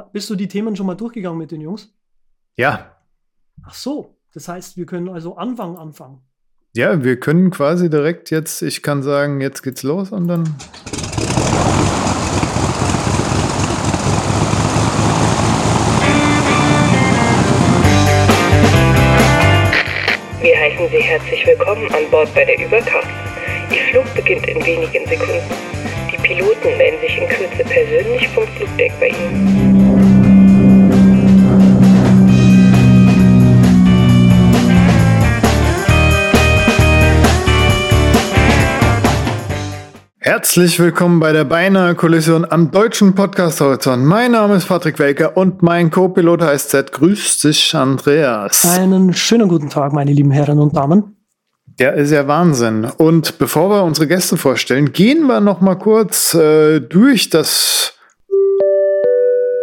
bist du die Themen schon mal durchgegangen mit den Jungs? Ja. Ach so, das heißt, wir können also anfangen, anfangen. Ja, wir können quasi direkt jetzt, ich kann sagen, jetzt geht's los und dann. Wir heißen Sie herzlich willkommen an Bord bei der Überkraft. Ihr Flug beginnt in wenigen Sekunden. Die Piloten melden sich in Kürze persönlich vom Flugdeck bei Ihnen. Herzlich willkommen bei der Beinahe Kollision am deutschen Podcast Horizont. Mein Name ist Patrick Welker und mein Co-Pilot heißt Z. Grüß dich, Andreas. Einen schönen guten Tag, meine lieben Herren und Damen. Der ist ja Wahnsinn. Und bevor wir unsere Gäste vorstellen, gehen wir noch mal kurz äh, durch das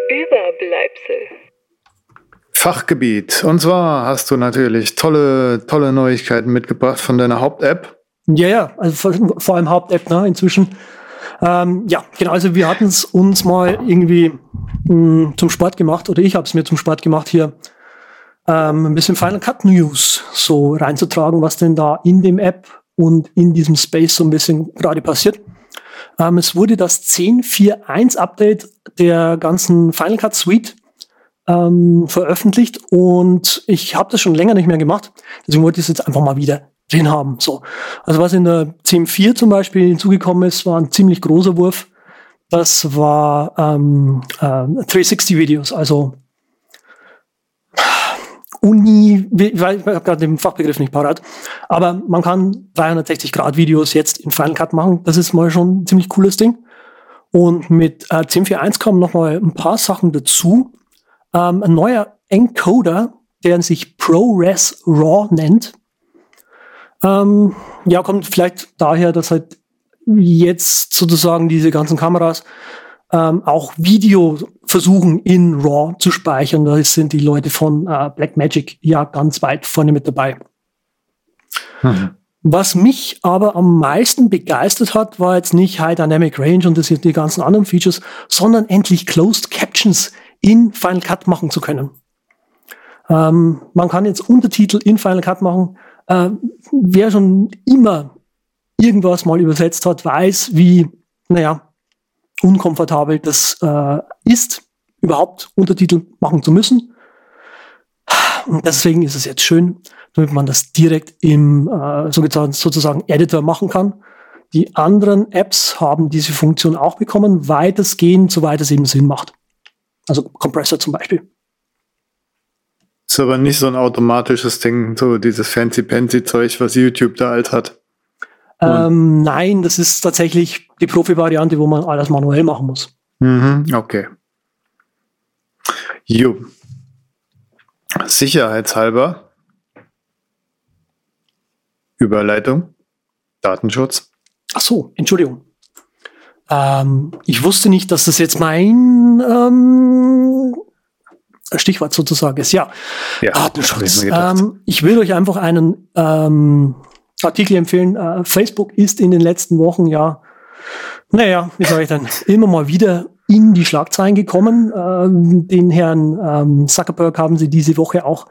Überbleibsel. Fachgebiet. Und zwar hast du natürlich tolle, tolle Neuigkeiten mitgebracht von deiner Haupt-App. Ja, ja, also vor, vor allem Haupt-App ne, inzwischen. Ähm, ja, genau, also wir hatten es uns mal irgendwie mh, zum Sport gemacht, oder ich habe es mir zum Sport gemacht, hier ähm, ein bisschen Final Cut News so reinzutragen, was denn da in dem App und in diesem Space so ein bisschen gerade passiert. Ähm, es wurde das 10.4.1 Update der ganzen Final Cut Suite ähm, veröffentlicht und ich habe das schon länger nicht mehr gemacht. Deswegen wollte ich es jetzt einfach mal wieder drin haben. So. Also was in der CM4 zum Beispiel hinzugekommen ist, war ein ziemlich großer Wurf. Das war ähm, äh, 360-Videos, also Uni, ich habe gerade den Fachbegriff nicht parat, aber man kann 360-Grad-Videos jetzt in Final Cut machen. Das ist mal schon ein ziemlich cooles Ding. Und mit äh, 10.4.1 kommen noch mal ein paar Sachen dazu. Ähm, ein neuer Encoder, der sich ProRes RAW nennt. Ähm, ja, kommt vielleicht daher, dass halt jetzt sozusagen diese ganzen Kameras ähm, auch Video versuchen in RAW zu speichern. Da sind die Leute von äh, Blackmagic ja ganz weit vorne mit dabei. Mhm. Was mich aber am meisten begeistert hat, war jetzt nicht High Dynamic Range und das sind die ganzen anderen Features, sondern endlich Closed Captions in Final Cut machen zu können. Ähm, man kann jetzt Untertitel in Final Cut machen. Äh, wer schon immer irgendwas mal übersetzt hat, weiß, wie, naja, unkomfortabel das äh, ist, überhaupt Untertitel machen zu müssen. Und deswegen ist es jetzt schön, damit man das direkt im äh, sozusagen Editor machen kann. Die anderen Apps haben diese Funktion auch bekommen, weitestgehend, soweit es eben Sinn macht. Also Compressor zum Beispiel. Ist aber nicht so ein automatisches Ding, so dieses fancy-pancy-Zeug, was YouTube da alt hat. Ähm, nein, das ist tatsächlich die Profi-Variante, wo man alles manuell machen muss. Mhm, okay. Jo. Sicherheitshalber. Überleitung. Datenschutz. Ach so, Entschuldigung. Ähm, ich wusste nicht, dass das jetzt mein ähm, Stichwort sozusagen ist. Ja, ja Datenschutz. Ähm, ich will euch einfach einen ähm, Artikel empfehlen. Äh, Facebook ist in den letzten Wochen ja, naja, wie sage ich dann, immer mal wieder in die Schlagzeilen gekommen. Ähm, den Herrn ähm, Zuckerberg haben sie diese Woche auch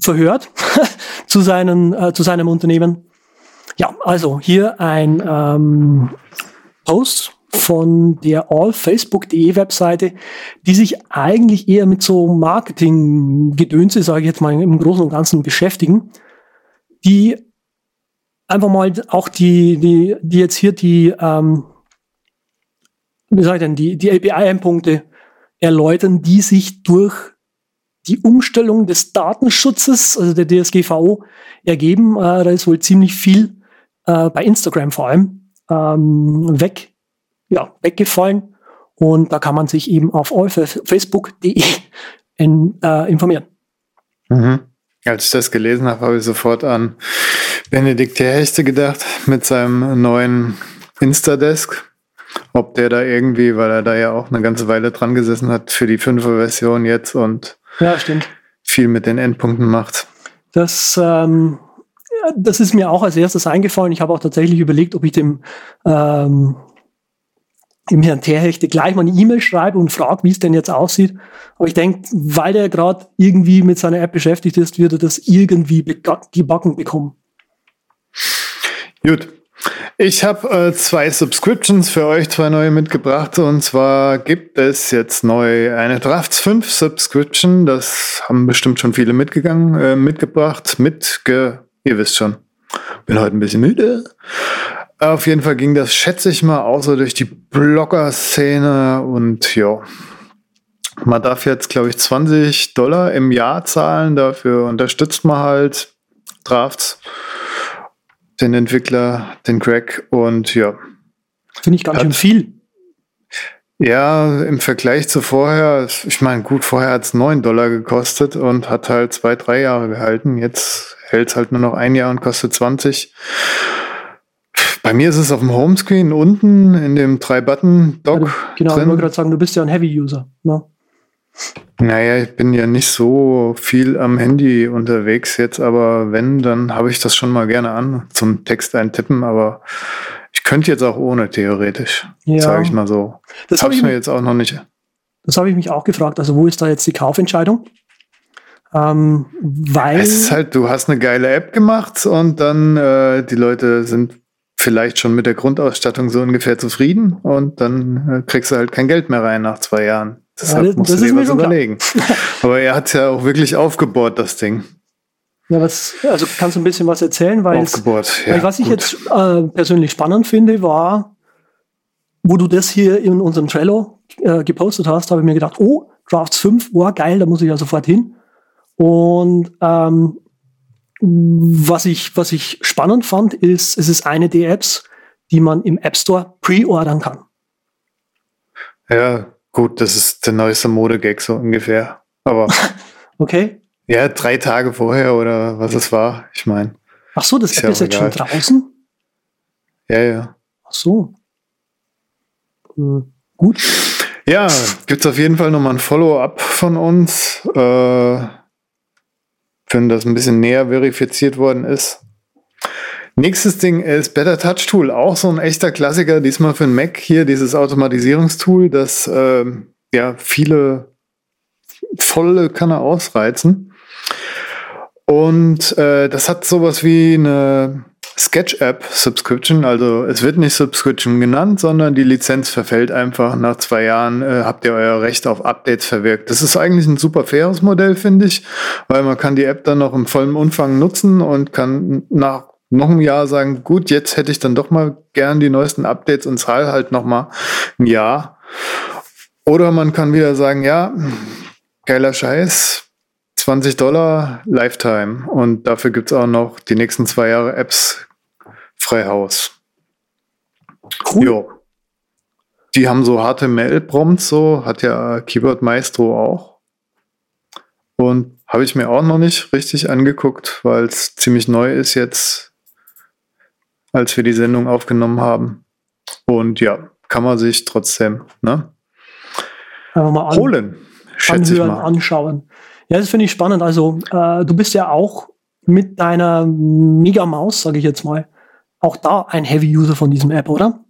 verhört zu, seinen, äh, zu seinem Unternehmen. Ja, also hier ein ähm, Post von der allfacebook.de Webseite, die sich eigentlich eher mit so Marketing-Gedönse, sage ich jetzt mal, im Großen und Ganzen beschäftigen, die einfach mal auch die, die, die jetzt hier die, ähm, wie sage ich denn, die, die API-Endpunkte erläutern, die sich durch die Umstellung des Datenschutzes, also der DSGVO, ergeben. Äh, da ist wohl ziemlich viel äh, bei Instagram vor allem ähm, weg, ja, weggefallen. Und da kann man sich eben auf facebook.de in, äh, informieren. Mhm. Als ich das gelesen habe, habe ich sofort an Benedikt Hechte gedacht mit seinem neuen Instadesk. Ob der da irgendwie, weil er da ja auch eine ganze Weile dran gesessen hat für die 5er Version jetzt und ja, stimmt. viel mit den Endpunkten macht. Das, ähm, das ist mir auch als erstes eingefallen. Ich habe auch tatsächlich überlegt, ob ich dem ähm, im Herrn Terhechte gleich mal eine E-Mail schreibe und frage, wie es denn jetzt aussieht. Aber ich denke, weil der gerade irgendwie mit seiner App beschäftigt ist, wird er das irgendwie gebacken bekommen. Gut. Ich habe äh, zwei Subscriptions für euch, zwei neue mitgebracht. Und zwar gibt es jetzt neu eine Drafts 5 Subscription. Das haben bestimmt schon viele mitgegangen, äh, mitgebracht. Mitge ihr wisst schon. Bin heute ein bisschen müde. Auf jeden Fall ging das, schätze ich mal, auch so durch die Blogger-Szene und ja. Man darf jetzt, glaube ich, 20 Dollar im Jahr zahlen. Dafür unterstützt man halt Drafts den Entwickler, den Craig und ja. Finde ich ganz schön viel. Ja, im Vergleich zu vorher, ich meine, gut, vorher hat es 9 Dollar gekostet und hat halt zwei, drei Jahre gehalten. Jetzt hält es halt nur noch ein Jahr und kostet 20. Bei mir ist es auf dem Homescreen unten in dem drei-Button-Dock. Ja, genau, drin. ich wollte gerade sagen, du bist ja ein Heavy-User. Ne? Naja, ich bin ja nicht so viel am Handy unterwegs jetzt, aber wenn, dann habe ich das schon mal gerne an zum Text eintippen, aber ich könnte jetzt auch ohne theoretisch, ja. sage ich mal so. Das habe ich mir jetzt auch noch nicht. Das habe ich mich auch gefragt. Also wo ist da jetzt die Kaufentscheidung? Ähm, weil es ist halt, du hast eine geile App gemacht und dann äh, die Leute sind vielleicht schon mit der Grundausstattung so ungefähr zufrieden und dann äh, kriegst du halt kein Geld mehr rein nach zwei Jahren. Deshalb ja, das, musst das du dir was überlegen. Aber er hat es ja auch wirklich aufgebohrt, das Ding. Ja, was, also kannst du ein bisschen was erzählen, weil, Aufgebohrt, ja, weil was gut. ich jetzt äh, persönlich spannend finde, war, wo du das hier in unserem Trello äh, gepostet hast, habe ich mir gedacht, oh, Drafts 5, oh, geil, da muss ich ja sofort hin. Und ähm, was, ich, was ich spannend fand, ist, es ist eine der Apps, die man im App Store pre-ordern kann. Ja, Gut, das ist der neueste Modegag so ungefähr. Aber. okay. Ja, drei Tage vorher oder was es war. Ich meine. Ach so, das ist, App ist jetzt schon draußen? Ja, ja. Ach so. Äh, gut. Ja, gibt es auf jeden Fall nochmal ein Follow-up von uns, äh, wenn das ein bisschen näher verifiziert worden ist. Nächstes Ding ist Better Touch Tool, auch so ein echter Klassiker, diesmal für den Mac hier, dieses Automatisierungstool, das äh, ja viele volle kann er ausreizen. Und äh, das hat sowas wie eine Sketch-App-Subscription. Also es wird nicht Subscription genannt, sondern die Lizenz verfällt einfach. Nach zwei Jahren äh, habt ihr euer Recht auf Updates verwirkt. Das ist eigentlich ein super faires Modell, finde ich, weil man kann die App dann noch im vollen Umfang nutzen und kann nach noch ein Jahr sagen, gut, jetzt hätte ich dann doch mal gern die neuesten Updates und zahle halt noch mal ein Jahr. Oder man kann wieder sagen, ja, geiler Scheiß, 20 Dollar Lifetime und dafür gibt's auch noch die nächsten zwei Jahre Apps frei Haus. Cool. Jo. Die haben so HTML-Prompts, so hat ja Keyboard Maestro auch. Und habe ich mir auch noch nicht richtig angeguckt, weil es ziemlich neu ist jetzt als wir die Sendung aufgenommen haben. Und ja, kann man sich trotzdem ne? Einfach mal an, holen, schätze anhören, ich mal. anschauen. Ja, das finde ich spannend. Also äh, du bist ja auch mit deiner Mega-Maus, sage ich jetzt mal, auch da ein Heavy-User von diesem App, oder?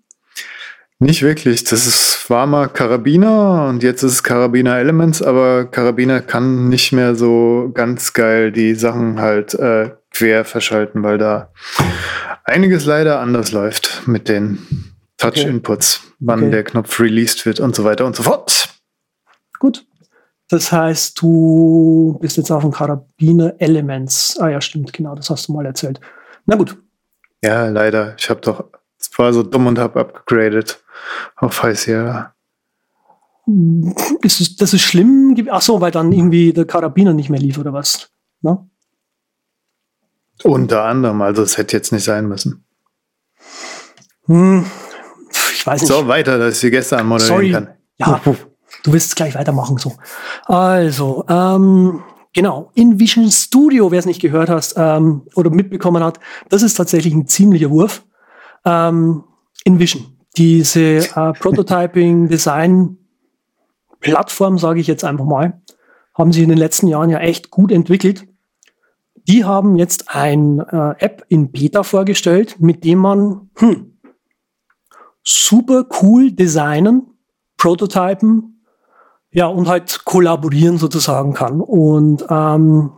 Nicht wirklich. Das ist, war mal Karabiner und jetzt ist es Karabiner Elements, aber Karabiner kann nicht mehr so ganz geil die Sachen halt äh, quer verschalten, weil da einiges leider anders läuft mit den Touch-Inputs, okay. wann okay. der Knopf released wird und so weiter und so fort. Gut. Das heißt, du bist jetzt auf dem Karabiner Elements. Ah ja, stimmt, genau, das hast du mal erzählt. Na gut. Ja, leider. Ich habe doch, es war so dumm und habe abgegradet auf High Sierra. Ist es, das ist schlimm? Ach so, weil dann irgendwie der Karabiner nicht mehr lief oder was? Ne? Unter anderem, also es hätte jetzt nicht sein müssen. Hm, ich weiß nicht. So, weiter, dass ich die Gäste anmoderieren Sorry. kann. Ja, du wirst gleich weitermachen so. Also, ähm, genau, InVision Studio, wer es nicht gehört hast ähm, oder mitbekommen hat, das ist tatsächlich ein ziemlicher Wurf. Ähm, InVision, diese äh, Prototyping, Design, Plattform, sage ich jetzt einfach mal, haben sich in den letzten Jahren ja echt gut entwickelt. Die haben jetzt ein äh, App in Beta vorgestellt, mit dem man hm, super cool designen, prototypen, ja, und halt kollaborieren sozusagen kann. Und ähm,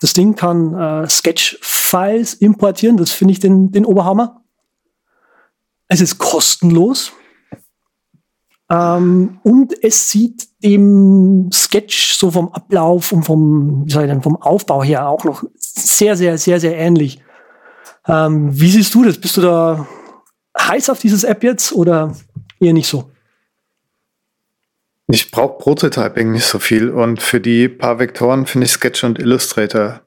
das Ding kann äh, Sketch-Files importieren, das finde ich den, den Oberhammer. Es ist kostenlos. Ähm, und es sieht dem Sketch so vom Ablauf und vom, wie soll ich denn, vom Aufbau her auch noch sehr, sehr, sehr, sehr ähnlich. Ähm, wie siehst du das? Bist du da heiß auf dieses App jetzt oder eher nicht so? Ich brauche Prototyping nicht so viel und für die paar Vektoren finde ich Sketch und Illustrator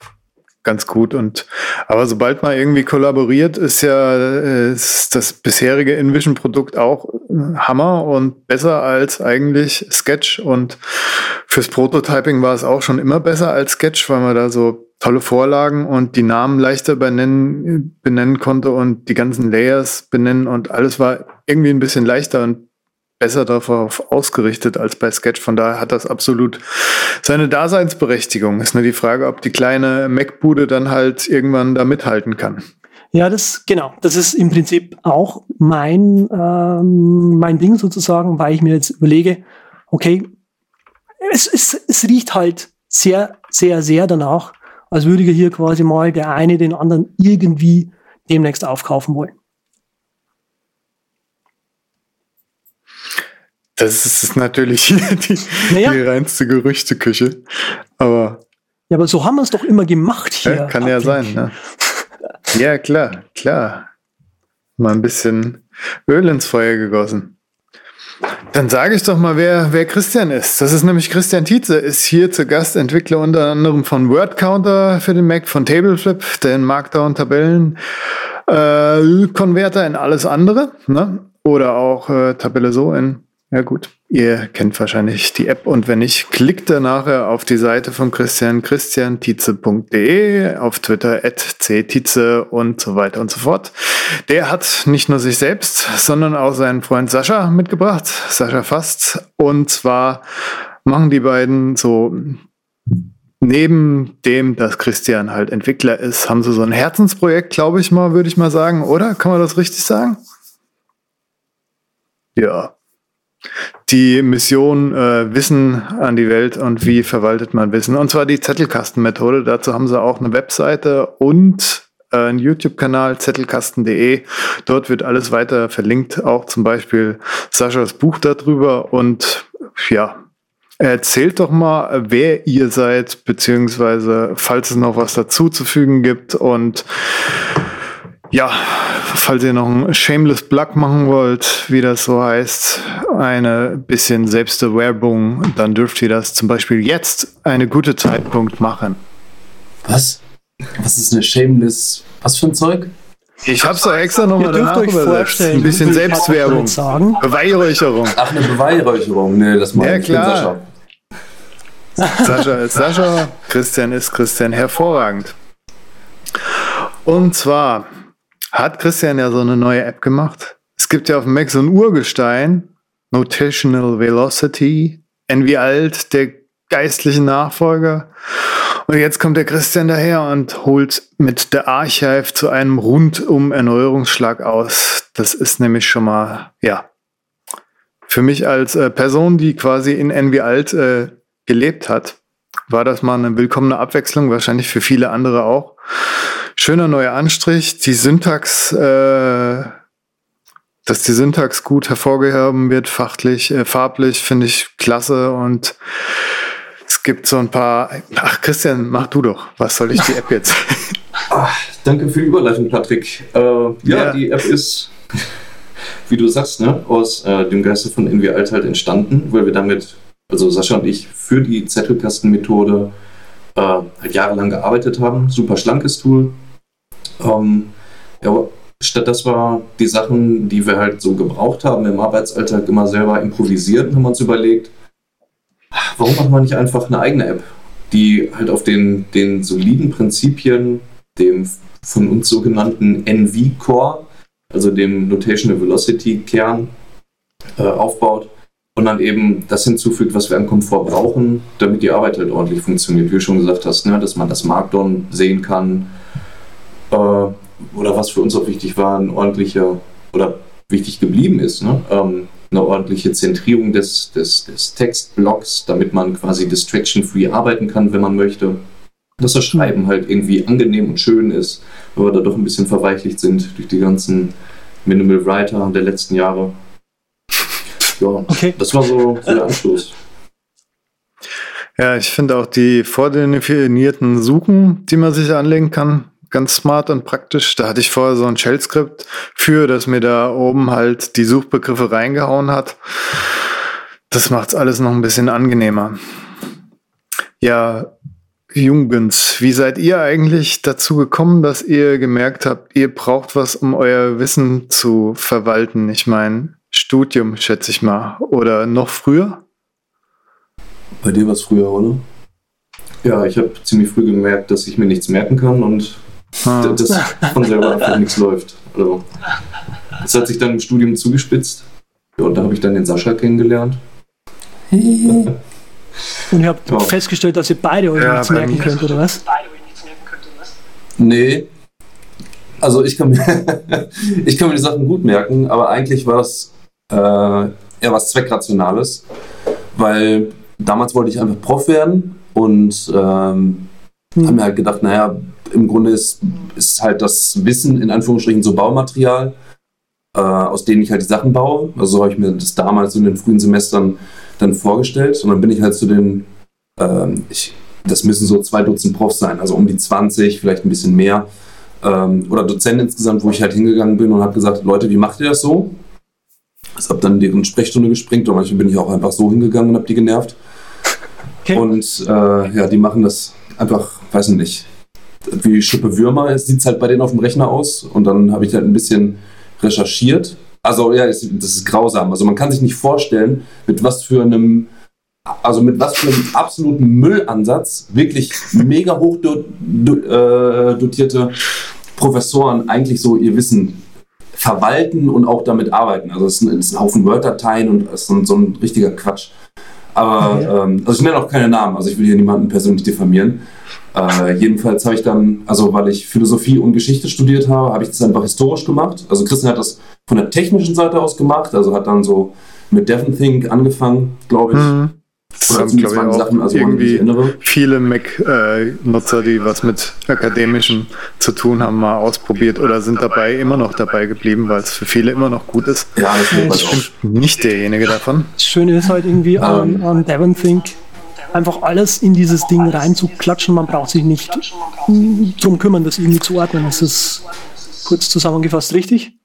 ganz gut. Und aber sobald man irgendwie kollaboriert, ist ja äh, ist das bisherige InVision-Produkt auch Hammer und besser als eigentlich Sketch. Und fürs Prototyping war es auch schon immer besser als Sketch, weil man da so tolle Vorlagen und die Namen leichter benennen, benennen konnte und die ganzen Layers benennen und alles war irgendwie ein bisschen leichter und besser darauf ausgerichtet als bei Sketch. Von daher hat das absolut seine Daseinsberechtigung. Ist nur die Frage, ob die kleine Mac-Bude dann halt irgendwann da mithalten kann. Ja, das genau. Das ist im Prinzip auch mein ähm, mein Ding sozusagen, weil ich mir jetzt überlege, okay, es, es, es riecht halt sehr, sehr, sehr danach, als würde hier quasi mal der eine den anderen irgendwie demnächst aufkaufen wollen. Das ist natürlich die, naja. die reinste Gerüchteküche. Aber. Ja, aber so haben wir es doch immer gemacht hier. Ja, kann ja sein, ne? ja, klar, klar. Mal ein bisschen Öl ins Feuer gegossen. Dann sage ich doch mal, wer, wer Christian ist. Das ist nämlich Christian Tietze, ist hier zu Gast, Entwickler unter anderem von WordCounter für den Mac, von Tableflip, den Markdown-Tabellen, äh, Konverter in alles andere, ne? Oder auch äh, Tabelle so in ja gut, ihr kennt wahrscheinlich die App und wenn nicht, klickt da nachher auf die Seite von Christian, christiantize.de, auf Twitter at ctize und so weiter und so fort. Der hat nicht nur sich selbst, sondern auch seinen Freund Sascha mitgebracht, Sascha Fast. Und zwar machen die beiden so neben dem, dass Christian halt Entwickler ist, haben sie so ein Herzensprojekt, glaube ich mal, würde ich mal sagen, oder? Kann man das richtig sagen? Ja, die Mission äh, Wissen an die Welt und wie verwaltet man Wissen. Und zwar die Zettelkastenmethode. Dazu haben sie auch eine Webseite und äh, einen YouTube-Kanal, zettelkasten.de. Dort wird alles weiter verlinkt, auch zum Beispiel Saschas Buch darüber. Und ja, Erzählt doch mal, wer ihr seid, beziehungsweise falls es noch was dazuzufügen gibt und ja, falls ihr noch ein Shameless Plug machen wollt, wie das so heißt, eine bisschen Selbstbewerbung, dann dürft ihr das zum Beispiel jetzt eine gute Zeitpunkt machen. Was? Was ist eine Shameless? Was für ein Zeug? Ich hab's doch extra nochmal danach euch übersetzt. Ein bisschen Selbstwerbung. Sagen. Beweihräucherung. Ach, eine Beweihräucherung. Nee, das mache ja, ich. Klar. Sascha. Sascha ist Sascha, Christian ist Christian. Hervorragend. Und zwar hat Christian ja so eine neue App gemacht. Es gibt ja auf dem Mac so ein Urgestein, Notational Velocity, NV Alt, der geistliche Nachfolger. Und jetzt kommt der Christian daher und holt mit der Archive zu einem rundum Erneuerungsschlag aus. Das ist nämlich schon mal, ja, für mich als äh, Person, die quasi in NV Alt äh, gelebt hat, war das mal eine willkommene Abwechslung, wahrscheinlich für viele andere auch. Schöner neuer Anstrich, die Syntax, äh, dass die Syntax gut hervorgehoben wird, fachlich, äh, farblich, finde ich klasse und es gibt so ein paar. Ach, Christian, mach du doch. Was soll ich die App jetzt? Ach, danke für die Überleitung, Patrick. Äh, ja, ja, die App ist, wie du sagst, ne, aus äh, dem Geiste von Envy Alt halt entstanden, weil wir damit, also Sascha und ich, für die Zettelkastenmethode äh, halt jahrelang gearbeitet haben. Super schlankes Tool. Ähm, ja, statt dass wir die Sachen, die wir halt so gebraucht haben im Arbeitsalltag, immer selber improvisieren, haben uns überlegt, warum machen wir nicht einfach eine eigene App, die halt auf den, den soliden Prinzipien, dem von uns sogenannten NV-Core, also dem Notational Velocity Kern, äh, aufbaut und dann eben das hinzufügt, was wir an Komfort brauchen, damit die Arbeit halt ordentlich funktioniert. Wie du schon gesagt hast, ne, dass man das Markdown sehen kann. Äh, oder was für uns auch wichtig war, ein ordentlicher, oder wichtig geblieben ist. Ne? Ähm, eine ordentliche Zentrierung des, des, des Textblocks, damit man quasi distraction-free arbeiten kann, wenn man möchte. Dass das Schreiben halt irgendwie angenehm und schön ist, weil wir da doch ein bisschen verweichlicht sind durch die ganzen Minimal Writer der letzten Jahre. Ja, okay. das war so, so der Anstoß. Ja, ich finde auch die vordefinierten Suchen, die man sich anlegen kann, ganz smart und praktisch. Da hatte ich vorher so ein Shell-Skript für, dass mir da oben halt die Suchbegriffe reingehauen hat. Das macht's alles noch ein bisschen angenehmer. Ja, Jungens, wie seid ihr eigentlich dazu gekommen, dass ihr gemerkt habt, ihr braucht was, um euer Wissen zu verwalten? Ich meine, Studium, schätze ich mal. Oder noch früher? Bei dir war es früher, oder? Ja, ich habe ziemlich früh gemerkt, dass ich mir nichts merken kann und ah. dass von selber einfach nichts läuft. Also, das hat sich dann im Studium zugespitzt. Ja, und da habe ich dann den Sascha kennengelernt. Und ihr habt ja. festgestellt, dass ihr beide euch ja, nichts merken könnt, oder was? Nee. Also ich kann, mir, ich kann mir die Sachen gut merken, aber eigentlich war das äh, eher was Zweckrationales, weil damals wollte ich einfach Prof werden und ähm, hm. habe mir halt gedacht, naja, im Grunde ist, ist halt das Wissen in Anführungsstrichen so Baumaterial, äh, aus denen ich halt die Sachen baue. Also so habe ich mir das damals in den frühen Semestern dann vorgestellt und dann bin ich halt zu den, ähm, ich, das müssen so zwei Dutzend Profs sein, also um die 20, vielleicht ein bisschen mehr. Ähm, oder Dozenten insgesamt, wo ich halt hingegangen bin und habe gesagt, Leute, wie macht ihr das so? Ich habe dann deren Sprechstunde gesprengt und manchmal bin ich auch einfach so hingegangen und habe die genervt. Okay. Und äh, ja, die machen das einfach, weiß ich nicht, wie Schippe Würmer sieht es halt bei denen auf dem Rechner aus. Und dann habe ich halt ein bisschen recherchiert. Also ja, das ist grausam. Also man kann sich nicht vorstellen, mit was für einem, also mit was für einem absoluten Müllansatz wirklich mega hoch äh, dotierte Professoren eigentlich so ihr Wissen verwalten und auch damit arbeiten. Also es ist ein, ein Haufen Word-Dateien und es ist so ein richtiger Quatsch. Aber ja. ähm, also ich nenne auch keine Namen, also ich will hier niemanden persönlich diffamieren. Äh, jedenfalls habe ich dann, also weil ich Philosophie und Geschichte studiert habe, habe ich das einfach historisch gemacht. Also Christian hat das von der technischen Seite aus gemacht, also hat dann so mit DevonThink angefangen, glaube ich. Mhm. Das haben, glaube ich, auch Sachen, also irgendwie viele Mac-Nutzer, die was mit Akademischem zu tun haben, mal ausprobiert oder sind dabei, immer noch dabei geblieben, weil es für viele immer noch gut ist. Ja, das ist ich bin nicht derjenige davon. Das Schöne ist halt irgendwie an, ähm. an DevonThink, einfach alles in dieses Ding reinzuklatschen. Man braucht sich nicht drum kümmern, das irgendwie zu ordnen. Das ist kurz zusammengefasst richtig?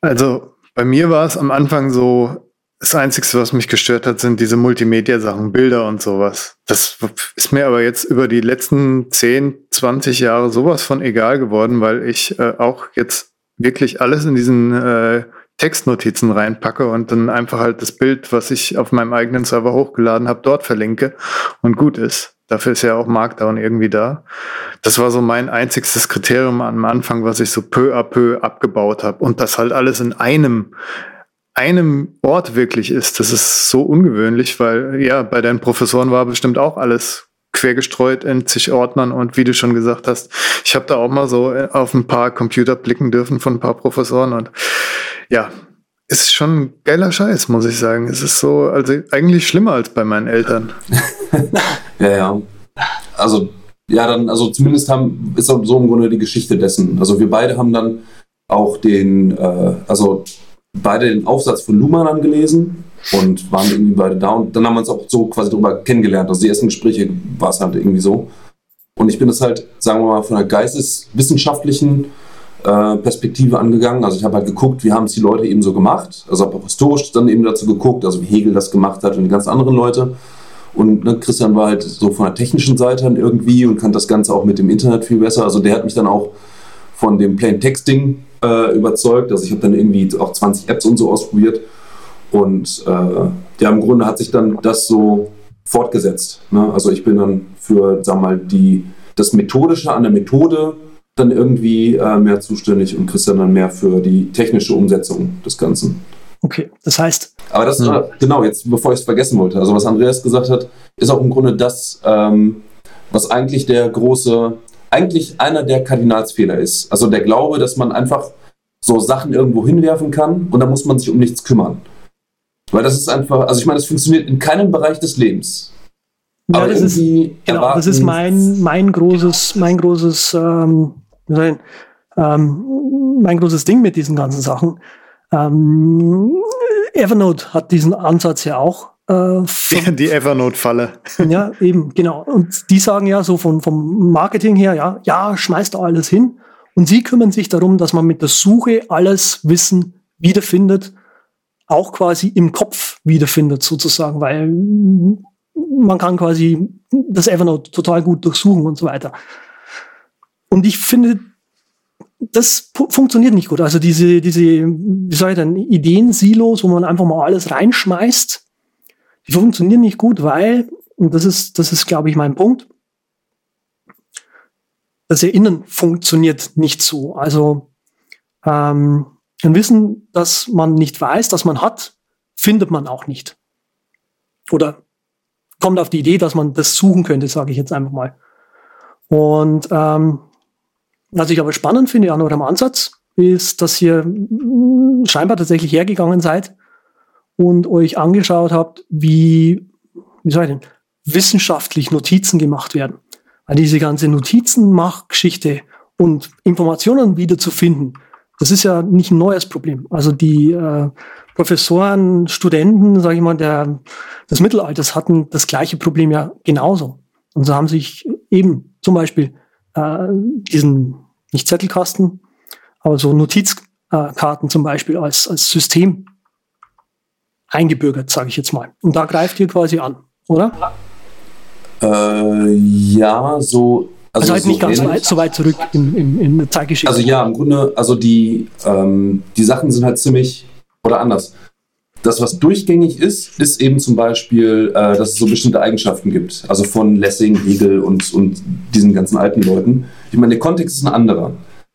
Also bei mir war es am Anfang so, das Einzige, was mich gestört hat, sind diese Multimedia-Sachen, Bilder und sowas. Das ist mir aber jetzt über die letzten 10, 20 Jahre sowas von egal geworden, weil ich äh, auch jetzt wirklich alles in diesen äh, Textnotizen reinpacke und dann einfach halt das Bild, was ich auf meinem eigenen Server hochgeladen habe, dort verlinke und gut ist. Dafür ist ja auch Markdown irgendwie da. Das war so mein einzigstes Kriterium am Anfang, was ich so peu à peu abgebaut habe. Und das halt alles in einem einem Ort wirklich ist. Das ist so ungewöhnlich, weil ja, bei deinen Professoren war bestimmt auch alles quergestreut in zig Ordnern und wie du schon gesagt hast, ich habe da auch mal so auf ein paar Computer blicken dürfen von ein paar Professoren und ja, ist schon ein geiler Scheiß, muss ich sagen. Es ist so, also eigentlich schlimmer als bei meinen Eltern. ja, ja. Also, ja, dann, also zumindest haben, ist so im Grunde die Geschichte dessen. Also wir beide haben dann auch den, äh, also beide den Aufsatz von Luhmann angelesen und waren irgendwie beide da. Und dann haben wir uns auch so quasi darüber kennengelernt. Also die ersten Gespräche war es halt irgendwie so. Und ich bin das halt, sagen wir mal, von der geisteswissenschaftlichen äh, Perspektive angegangen. Also ich habe halt geguckt, wie haben es die Leute eben so gemacht. Also habe auch historisch dann eben dazu geguckt, also wie Hegel das gemacht hat und die ganz anderen Leute. Und ne, Christian war halt so von der technischen Seite irgendwie und kann das Ganze auch mit dem Internet viel besser. Also der hat mich dann auch von dem Plain Texting äh, überzeugt. Also ich habe dann irgendwie auch 20 Apps und so ausprobiert. Und äh, ja, im Grunde hat sich dann das so fortgesetzt. Ne? Also ich bin dann für, sag mal, die, das Methodische an der Methode dann irgendwie äh, mehr zuständig und Christian dann mehr für die technische Umsetzung des Ganzen. Okay, das heißt. Aber das, hm. genau, jetzt bevor ich es vergessen wollte, also was Andreas gesagt hat, ist auch im Grunde das, ähm, was eigentlich der große eigentlich einer der Kardinalsfehler ist. Also der Glaube, dass man einfach so Sachen irgendwo hinwerfen kann und dann muss man sich um nichts kümmern. Weil das ist einfach, also ich meine, das funktioniert in keinem Bereich des Lebens. Ja, das ist, genau, das ist mein, mein großes, mein großes, ähm, ähm, mein großes Ding mit diesen ganzen Sachen. Ähm, Evernote hat diesen Ansatz ja auch. Äh, die Evernote-Falle. Ja, eben, genau. Und die sagen ja so von, vom Marketing her, ja, ja, schmeißt da alles hin. Und sie kümmern sich darum, dass man mit der Suche alles Wissen wiederfindet, auch quasi im Kopf wiederfindet sozusagen, weil man kann quasi das Evernote total gut durchsuchen und so weiter. Und ich finde, das funktioniert nicht gut. Also diese, diese, wie soll ich denn, Ideen-Silos, wo man einfach mal alles reinschmeißt, die funktionieren nicht gut, weil, und das ist, das ist, glaube ich, mein Punkt, das Erinnern funktioniert nicht so. Also ähm, ein Wissen, das man nicht weiß, das man hat, findet man auch nicht. Oder kommt auf die Idee, dass man das suchen könnte, sage ich jetzt einfach mal. Und ähm, was ich aber spannend finde an eurem Ansatz, ist, dass ihr scheinbar tatsächlich hergegangen seid und euch angeschaut habt, wie, wie soll ich denn, wissenschaftlich Notizen gemacht werden. Weil diese ganze Notizenmachgeschichte und Informationen wiederzufinden, das ist ja nicht ein neues Problem. Also die äh, Professoren, Studenten, sage ich mal, der, des Mittelalters hatten das gleiche Problem ja genauso. Und so haben sich eben zum Beispiel äh, diesen, nicht Zettelkasten, aber so Notizkarten zum Beispiel als, als System eingebürgert, sage ich jetzt mal. Und da greift ihr quasi an, oder? Äh, ja, so also, also halt so nicht ganz weit, so weit zurück in, in, in der Zeitgeschichte. Also ja, im Grunde, also die, ähm, die Sachen sind halt ziemlich, oder anders. Das, was durchgängig ist, ist eben zum Beispiel, äh, dass es so bestimmte Eigenschaften gibt. Also von Lessing, Hegel und, und diesen ganzen alten Leuten. Ich meine, der Kontext ist ein anderer.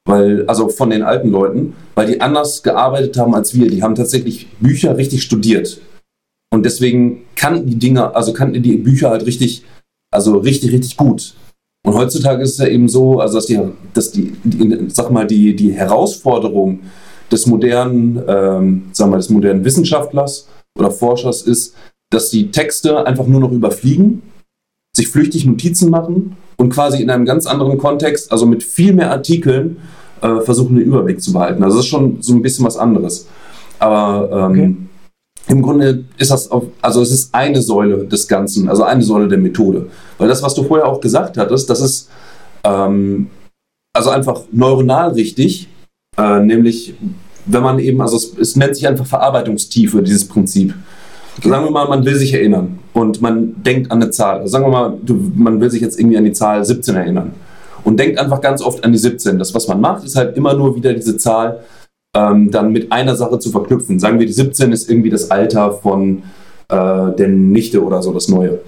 Weil, also von den alten Leuten, weil die anders gearbeitet haben als wir. Die haben tatsächlich Bücher richtig studiert. Und deswegen kannten die Dinge, also kannten die Bücher halt richtig, also richtig, richtig gut. Und heutzutage ist es ja eben so, also dass die, dass die, die sag mal, die, die Herausforderung des modernen, ähm, sag mal, des modernen Wissenschaftlers oder Forschers ist, dass die Texte einfach nur noch überfliegen, sich flüchtig Notizen machen und quasi in einem ganz anderen Kontext, also mit viel mehr Artikeln, äh, versuchen, den Überblick zu behalten. Also das ist schon so ein bisschen was anderes. Aber ähm, okay. Im Grunde ist das, auf, also es ist eine Säule des Ganzen, also eine Säule der Methode. Weil das, was du vorher auch gesagt hattest, das ist ähm, also einfach neuronal richtig, äh, nämlich wenn man eben, also es, es, nennt sich einfach Verarbeitungstiefe, dieses Prinzip. Sagen wir mal, man will sich erinnern und man denkt an eine Zahl. Also sagen wir mal, du, man will sich jetzt irgendwie an die Zahl 17 erinnern und denkt einfach ganz oft an die 17. Das, was man macht, ist halt immer nur wieder diese Zahl ähm, dann mit einer Sache zu verknüpfen. Sagen wir, die 17 ist irgendwie das Alter von äh, der Nichte oder so, das Neue.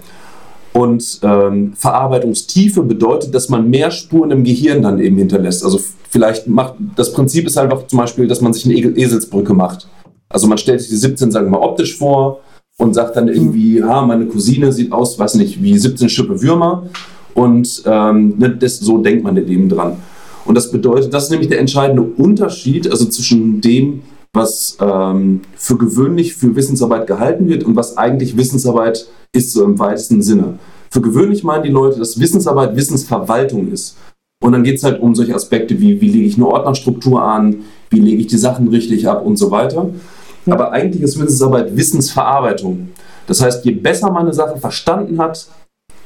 Und ähm, Verarbeitungstiefe bedeutet, dass man mehr Spuren im Gehirn dann eben hinterlässt. Also vielleicht macht, das Prinzip ist einfach zum Beispiel, dass man sich eine Eselsbrücke macht. Also man stellt sich die 17, sagen wir mal, optisch vor und sagt dann irgendwie, ah, meine Cousine sieht aus, weiß nicht, wie 17 Schippe Würmer. Und ähm, ne, das, so denkt man eben dran. Und das bedeutet, das ist nämlich der entscheidende Unterschied, also zwischen dem, was ähm, für gewöhnlich für Wissensarbeit gehalten wird und was eigentlich Wissensarbeit ist, so im weitesten Sinne. Für gewöhnlich meinen die Leute, dass Wissensarbeit Wissensverwaltung ist. Und dann geht es halt um solche Aspekte wie, wie lege ich eine Ordnerstruktur an, wie lege ich die Sachen richtig ab und so weiter. Aber eigentlich ist Wissensarbeit Wissensverarbeitung. Das heißt, je besser man eine Sache verstanden hat,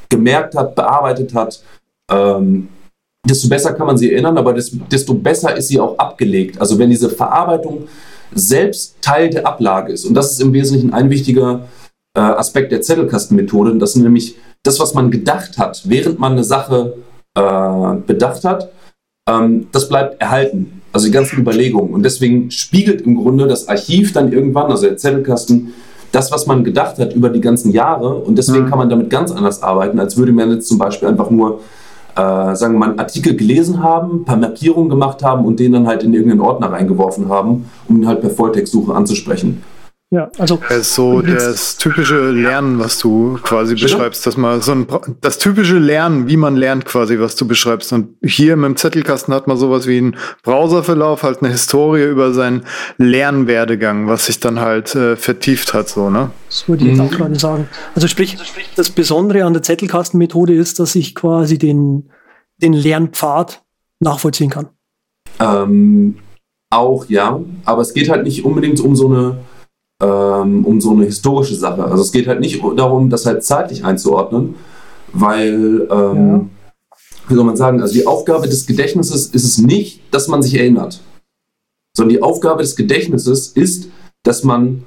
gemerkt hat, bearbeitet hat, ähm, desto besser kann man sie erinnern, aber desto besser ist sie auch abgelegt. Also wenn diese Verarbeitung selbst Teil der Ablage ist, und das ist im Wesentlichen ein wichtiger äh, Aspekt der Zettelkastenmethode, das ist nämlich das, was man gedacht hat, während man eine Sache äh, bedacht hat, ähm, das bleibt erhalten. Also die ganzen Überlegungen. Und deswegen spiegelt im Grunde das Archiv dann irgendwann, also der Zettelkasten, das, was man gedacht hat über die ganzen Jahre. Und deswegen mhm. kann man damit ganz anders arbeiten, als würde man jetzt zum Beispiel einfach nur äh, sagen wir mal, einen Artikel gelesen haben, ein paar Markierungen gemacht haben und den dann halt in irgendeinen Ordner reingeworfen haben, um ihn halt per Volltextsuche anzusprechen. Ja, also so das typische Lernen, was du quasi beschreibst, dass man so ein das typische Lernen, wie man lernt quasi, was du beschreibst. Und hier mit dem Zettelkasten hat man sowas wie einen Browserverlauf, halt eine Historie über seinen Lernwerdegang, was sich dann halt äh, vertieft hat, so ne. Das würde ich jetzt mhm. auch gerade sagen. Also sprich, das Besondere an der Zettelkastenmethode ist, dass ich quasi den den Lernpfad nachvollziehen kann. Ähm, auch ja, aber es geht halt nicht unbedingt um so eine ähm, um so eine historische Sache. Also es geht halt nicht darum, das halt zeitlich einzuordnen, weil, ähm, ja. wie soll man sagen, also die Aufgabe des Gedächtnisses ist es nicht, dass man sich erinnert, sondern die Aufgabe des Gedächtnisses ist, dass man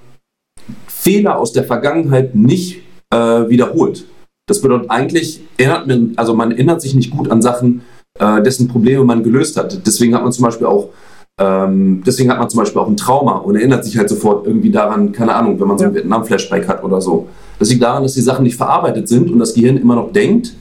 Fehler aus der Vergangenheit nicht äh, wiederholt. Das bedeutet eigentlich, erinnert man, also man erinnert sich nicht gut an Sachen, äh, dessen Probleme man gelöst hat. Deswegen hat man zum Beispiel auch ähm, deswegen hat man zum Beispiel auch ein Trauma und erinnert sich halt sofort irgendwie daran, keine Ahnung, wenn man so ein Vietnam-Flashback hat oder so. Das liegt daran, dass die Sachen nicht verarbeitet sind und das Gehirn immer noch denkt,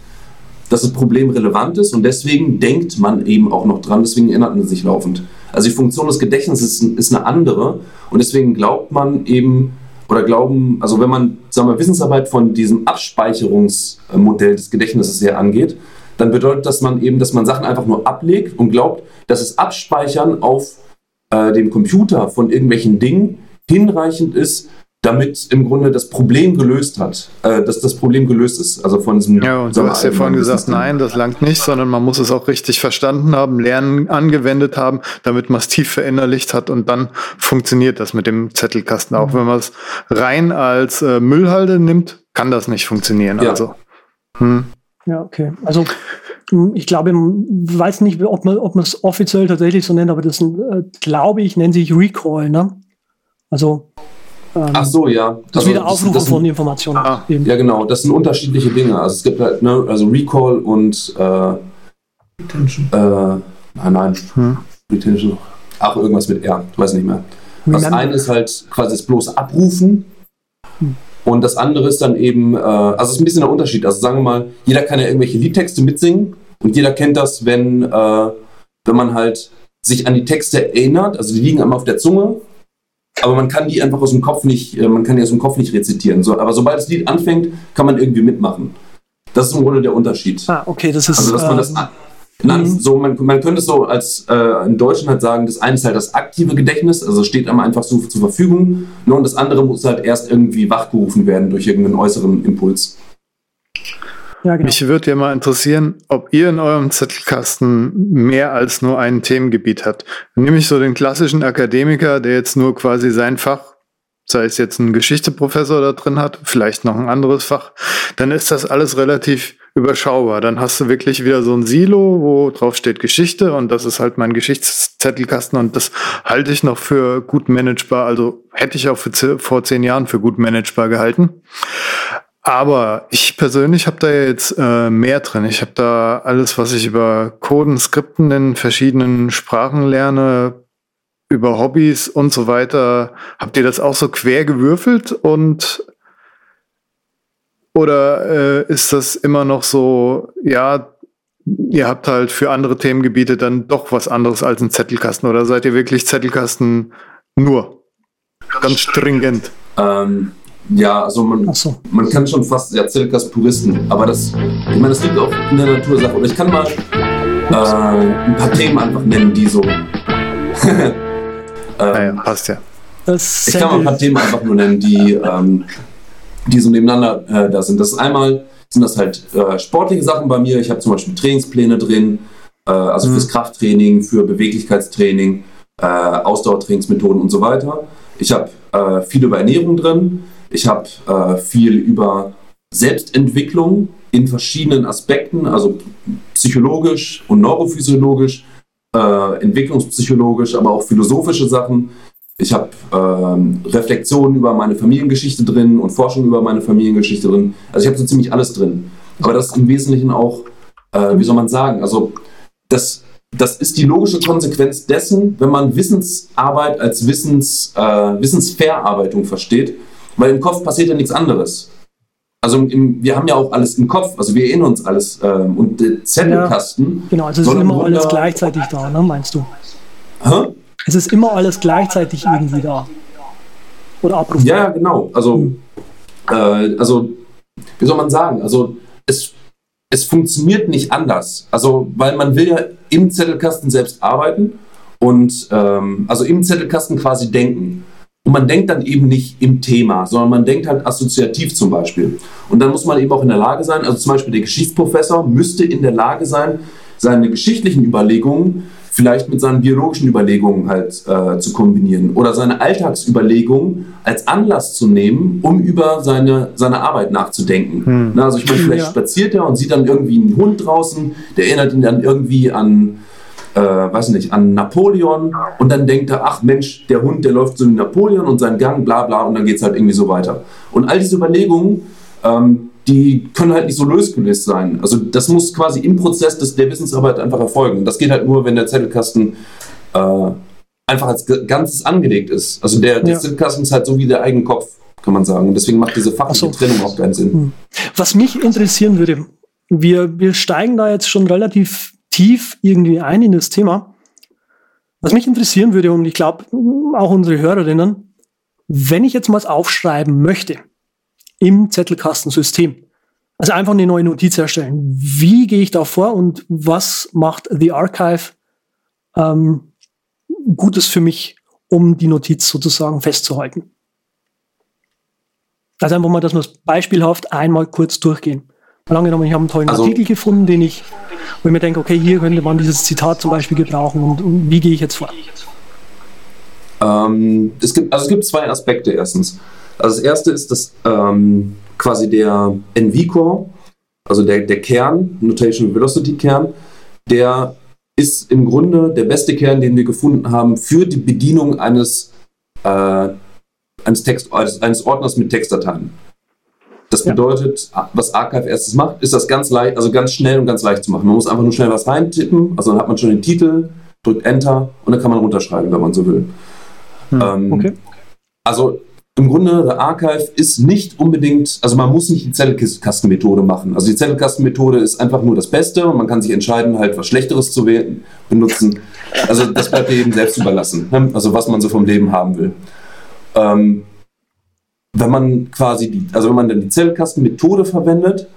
dass das Problem relevant ist und deswegen denkt man eben auch noch dran, deswegen erinnert man sich laufend. Also die Funktion des Gedächtnisses ist, ist eine andere und deswegen glaubt man eben, oder glauben, also wenn man, sagen wir, Wissensarbeit von diesem Abspeicherungsmodell des Gedächtnisses her angeht, dann bedeutet das man eben, dass man Sachen einfach nur ablegt und glaubt, dass das Abspeichern auf äh, dem Computer von irgendwelchen Dingen hinreichend ist, damit im Grunde das Problem gelöst hat, äh, dass das Problem gelöst ist. Also von diesem. Ja, und du hast ja vorhin gesagt, nein, das langt nicht, sondern man muss es auch richtig verstanden haben, lernen, angewendet haben, damit man es tief verinnerlicht hat und dann funktioniert das mit dem Zettelkasten. Auch wenn man es rein als äh, Müllhalde nimmt, kann das nicht funktionieren. Ja. Also. Hm. Ja, okay. Also ich glaube, ich weiß nicht, ob man ob man es offiziell tatsächlich so nennt, aber das äh, glaube ich, nennt sich Recall, ne? Also ähm, Ach so, ja. Das also, Wiederaufrufen das, das von Informationen. Ah, ja, genau. Das sind unterschiedliche Dinge. Also es gibt halt, ne, also Recall und äh, Retention. Äh, nein, nein. Hm. Retention. Ach, irgendwas mit R. Ich weiß nicht mehr. Das eine ist halt quasi das bloße Abrufen. Und das andere ist dann eben, äh, also es ist ein bisschen der Unterschied. Also sagen wir mal, jeder kann ja irgendwelche Liedtexte mitsingen und jeder kennt das, wenn, äh, wenn man halt sich an die Texte erinnert, also die liegen einmal auf der Zunge, aber man kann die einfach aus dem Kopf nicht, äh, man kann die aus dem Kopf nicht rezitieren. So, aber sobald das Lied anfängt, kann man irgendwie mitmachen. Das ist im Grunde der Unterschied. Ah, okay, das ist. Also, dass man das Nein, mhm. so, man, man könnte es so als äh, in Deutschen halt sagen, das eine ist halt das aktive Gedächtnis, also steht einem einfach so zur Verfügung, ne, und das andere muss halt erst irgendwie wachgerufen werden durch irgendeinen äußeren Impuls. Ja, genau. Mich würde ja mal interessieren, ob ihr in eurem Zettelkasten mehr als nur ein Themengebiet habt. Nämlich so den klassischen Akademiker, der jetzt nur quasi sein Fach sei es jetzt ein Geschichteprofessor da drin hat, vielleicht noch ein anderes Fach, dann ist das alles relativ überschaubar. Dann hast du wirklich wieder so ein Silo, wo drauf steht Geschichte und das ist halt mein Geschichtszettelkasten und das halte ich noch für gut managebar. Also hätte ich auch vor zehn Jahren für gut managebar gehalten. Aber ich persönlich habe da jetzt äh, mehr drin. Ich habe da alles, was ich über Coden, Skripten in verschiedenen Sprachen lerne, über Hobbys und so weiter. Habt ihr das auch so quer gewürfelt und oder äh, ist das immer noch so, ja, ihr habt halt für andere Themengebiete dann doch was anderes als ein Zettelkasten oder seid ihr wirklich Zettelkasten nur? Ganz stringent. Ähm, ja, also man, so. man kann schon fast ja, Zettelkasten puristen, aber das, ich meine, das liegt auch in der Natursache. Und ich kann mal äh, ein paar Themen einfach nennen, die so Ähm, ja, passt ja. ich kann mal ein paar Themen einfach nur nennen, die, ähm, die so nebeneinander äh, da sind. Das ist einmal sind das halt äh, sportliche Sachen bei mir. Ich habe zum Beispiel Trainingspläne drin, äh, also mhm. fürs Krafttraining, für Beweglichkeitstraining, äh, Ausdauertrainingsmethoden und so weiter. Ich habe äh, viel über Ernährung drin. Ich habe äh, viel über Selbstentwicklung in verschiedenen Aspekten, also psychologisch und neurophysiologisch äh, entwicklungspsychologisch, aber auch philosophische Sachen. Ich habe ähm, Reflexionen über meine Familiengeschichte drin und Forschung über meine Familiengeschichte drin. Also ich habe so ziemlich alles drin. Aber das ist im Wesentlichen auch, äh, wie soll man sagen, also das, das ist die logische Konsequenz dessen, wenn man Wissensarbeit als Wissens, äh, Wissensverarbeitung versteht, weil im Kopf passiert ja nichts anderes. Also im, wir haben ja auch alles im Kopf, also wir erinnern uns alles. Ähm, und der Zettelkasten. Ja, genau, also es ist immer alles gleichzeitig da, ne, meinst du? Hä? Es ist immer alles gleichzeitig irgendwie da. oder abrufbar. Ja, genau. Also, mhm. äh, also, wie soll man sagen? Also, es, es funktioniert nicht anders. Also, weil man will ja im Zettelkasten selbst arbeiten und ähm, also im Zettelkasten quasi denken. Und man denkt dann eben nicht im Thema, sondern man denkt halt assoziativ zum Beispiel. Und dann muss man eben auch in der Lage sein, also zum Beispiel der Geschichtsprofessor müsste in der Lage sein, seine geschichtlichen Überlegungen vielleicht mit seinen biologischen Überlegungen halt äh, zu kombinieren oder seine Alltagsüberlegungen als Anlass zu nehmen, um über seine, seine Arbeit nachzudenken. Hm. Na, also ich meine, vielleicht ja. spaziert er und sieht dann irgendwie einen Hund draußen, der erinnert ihn dann irgendwie an, äh, weiß nicht, an Napoleon und dann denkt er, ach Mensch, der Hund, der läuft so wie Napoleon und sein Gang, bla bla und dann geht es halt irgendwie so weiter. Und all diese Überlegungen, ähm, die können halt nicht so losgelöst sein. Also das muss quasi im Prozess des, der Wissensarbeit einfach erfolgen. Und das geht halt nur, wenn der Zettelkasten äh, einfach als Ganzes angelegt ist. Also der, der Zettelkasten ist halt so wie der eigene Kopf, kann man sagen. Und deswegen macht diese fachliche so. Trennung auch keinen Sinn. Hm. Was mich interessieren würde, wir, wir steigen da jetzt schon relativ tief irgendwie ein in das Thema. Was mich interessieren würde, und ich glaube auch unsere Hörerinnen, wenn ich jetzt mal aufschreiben möchte, im Zettelkastensystem. Also einfach eine neue Notiz erstellen. Wie gehe ich da vor und was macht The Archive ähm, Gutes für mich, um die Notiz sozusagen festzuhalten? Also einfach mal, dass wir es beispielhaft einmal kurz durchgehen. Mal angenommen, ich habe einen tollen also, Artikel gefunden, den ich, wo ich mir denke, okay, hier könnte man dieses Zitat zum Beispiel gebrauchen und, und wie gehe ich jetzt vor? Ähm, es, gibt, also es gibt zwei Aspekte erstens. Also das erste ist das ähm, quasi der NV-Core, also der, der Kern, Notation Velocity Kern, der ist im Grunde der beste Kern, den wir gefunden haben für die Bedienung eines, äh, eines, Text, eines Ordners mit Textdateien. Das bedeutet, was Archive erstes macht, ist das ganz leicht, also ganz schnell und ganz leicht zu machen. Man muss einfach nur schnell was reintippen, also dann hat man schon den Titel, drückt Enter und dann kann man runterschreiben, wenn man so will. Hm, ähm, okay. Also im Grunde, der Archive ist nicht unbedingt, also man muss nicht die Zettelkastenmethode machen. Also die Zettelkastenmethode ist einfach nur das Beste und man kann sich entscheiden, halt was Schlechteres zu wählen, benutzen. Also das bleibt jedem selbst überlassen, ne? also was man so vom Leben haben will. Ähm, wenn man quasi, die, also wenn man dann die Zettelkastenmethode verwendet,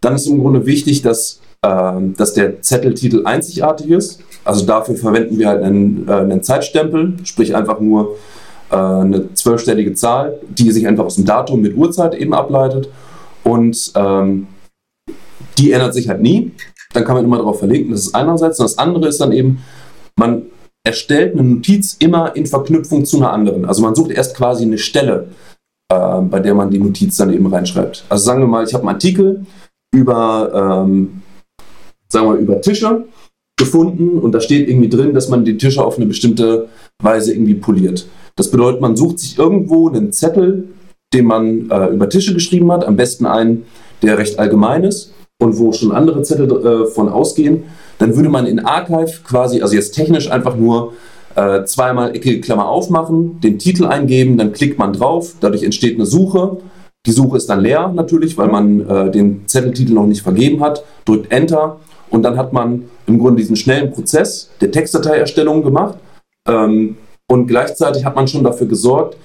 dann ist im Grunde wichtig, dass, äh, dass der Zetteltitel einzigartig ist. Also dafür verwenden wir halt einen, äh, einen Zeitstempel, sprich einfach nur äh, eine zwölfstellige Zahl, die sich einfach aus dem Datum mit Uhrzeit eben ableitet. Und ähm, die ändert sich halt nie. Dann kann man immer darauf verlinken, das ist einerseits. Und das andere ist dann eben, man erstellt eine Notiz immer in Verknüpfung zu einer anderen. Also man sucht erst quasi eine Stelle, äh, bei der man die Notiz dann eben reinschreibt. Also sagen wir mal, ich habe einen Artikel über, ähm, sagen wir, über Tische gefunden und da steht irgendwie drin, dass man die Tische auf eine bestimmte Weise irgendwie poliert. Das bedeutet, man sucht sich irgendwo einen Zettel, den man äh, über Tische geschrieben hat, am besten einen, der recht allgemein ist und wo schon andere Zettel äh, von ausgehen. Dann würde man in Archive quasi, also jetzt technisch einfach nur äh, zweimal eckige Klammer aufmachen, den Titel eingeben, dann klickt man drauf, dadurch entsteht eine Suche. Die Suche ist dann leer natürlich, weil man äh, den Zetteltitel noch nicht vergeben hat, drückt Enter und dann hat man im Grunde diesen schnellen Prozess der Textdateierstellung gemacht. Ähm, und gleichzeitig hat man schon dafür gesorgt,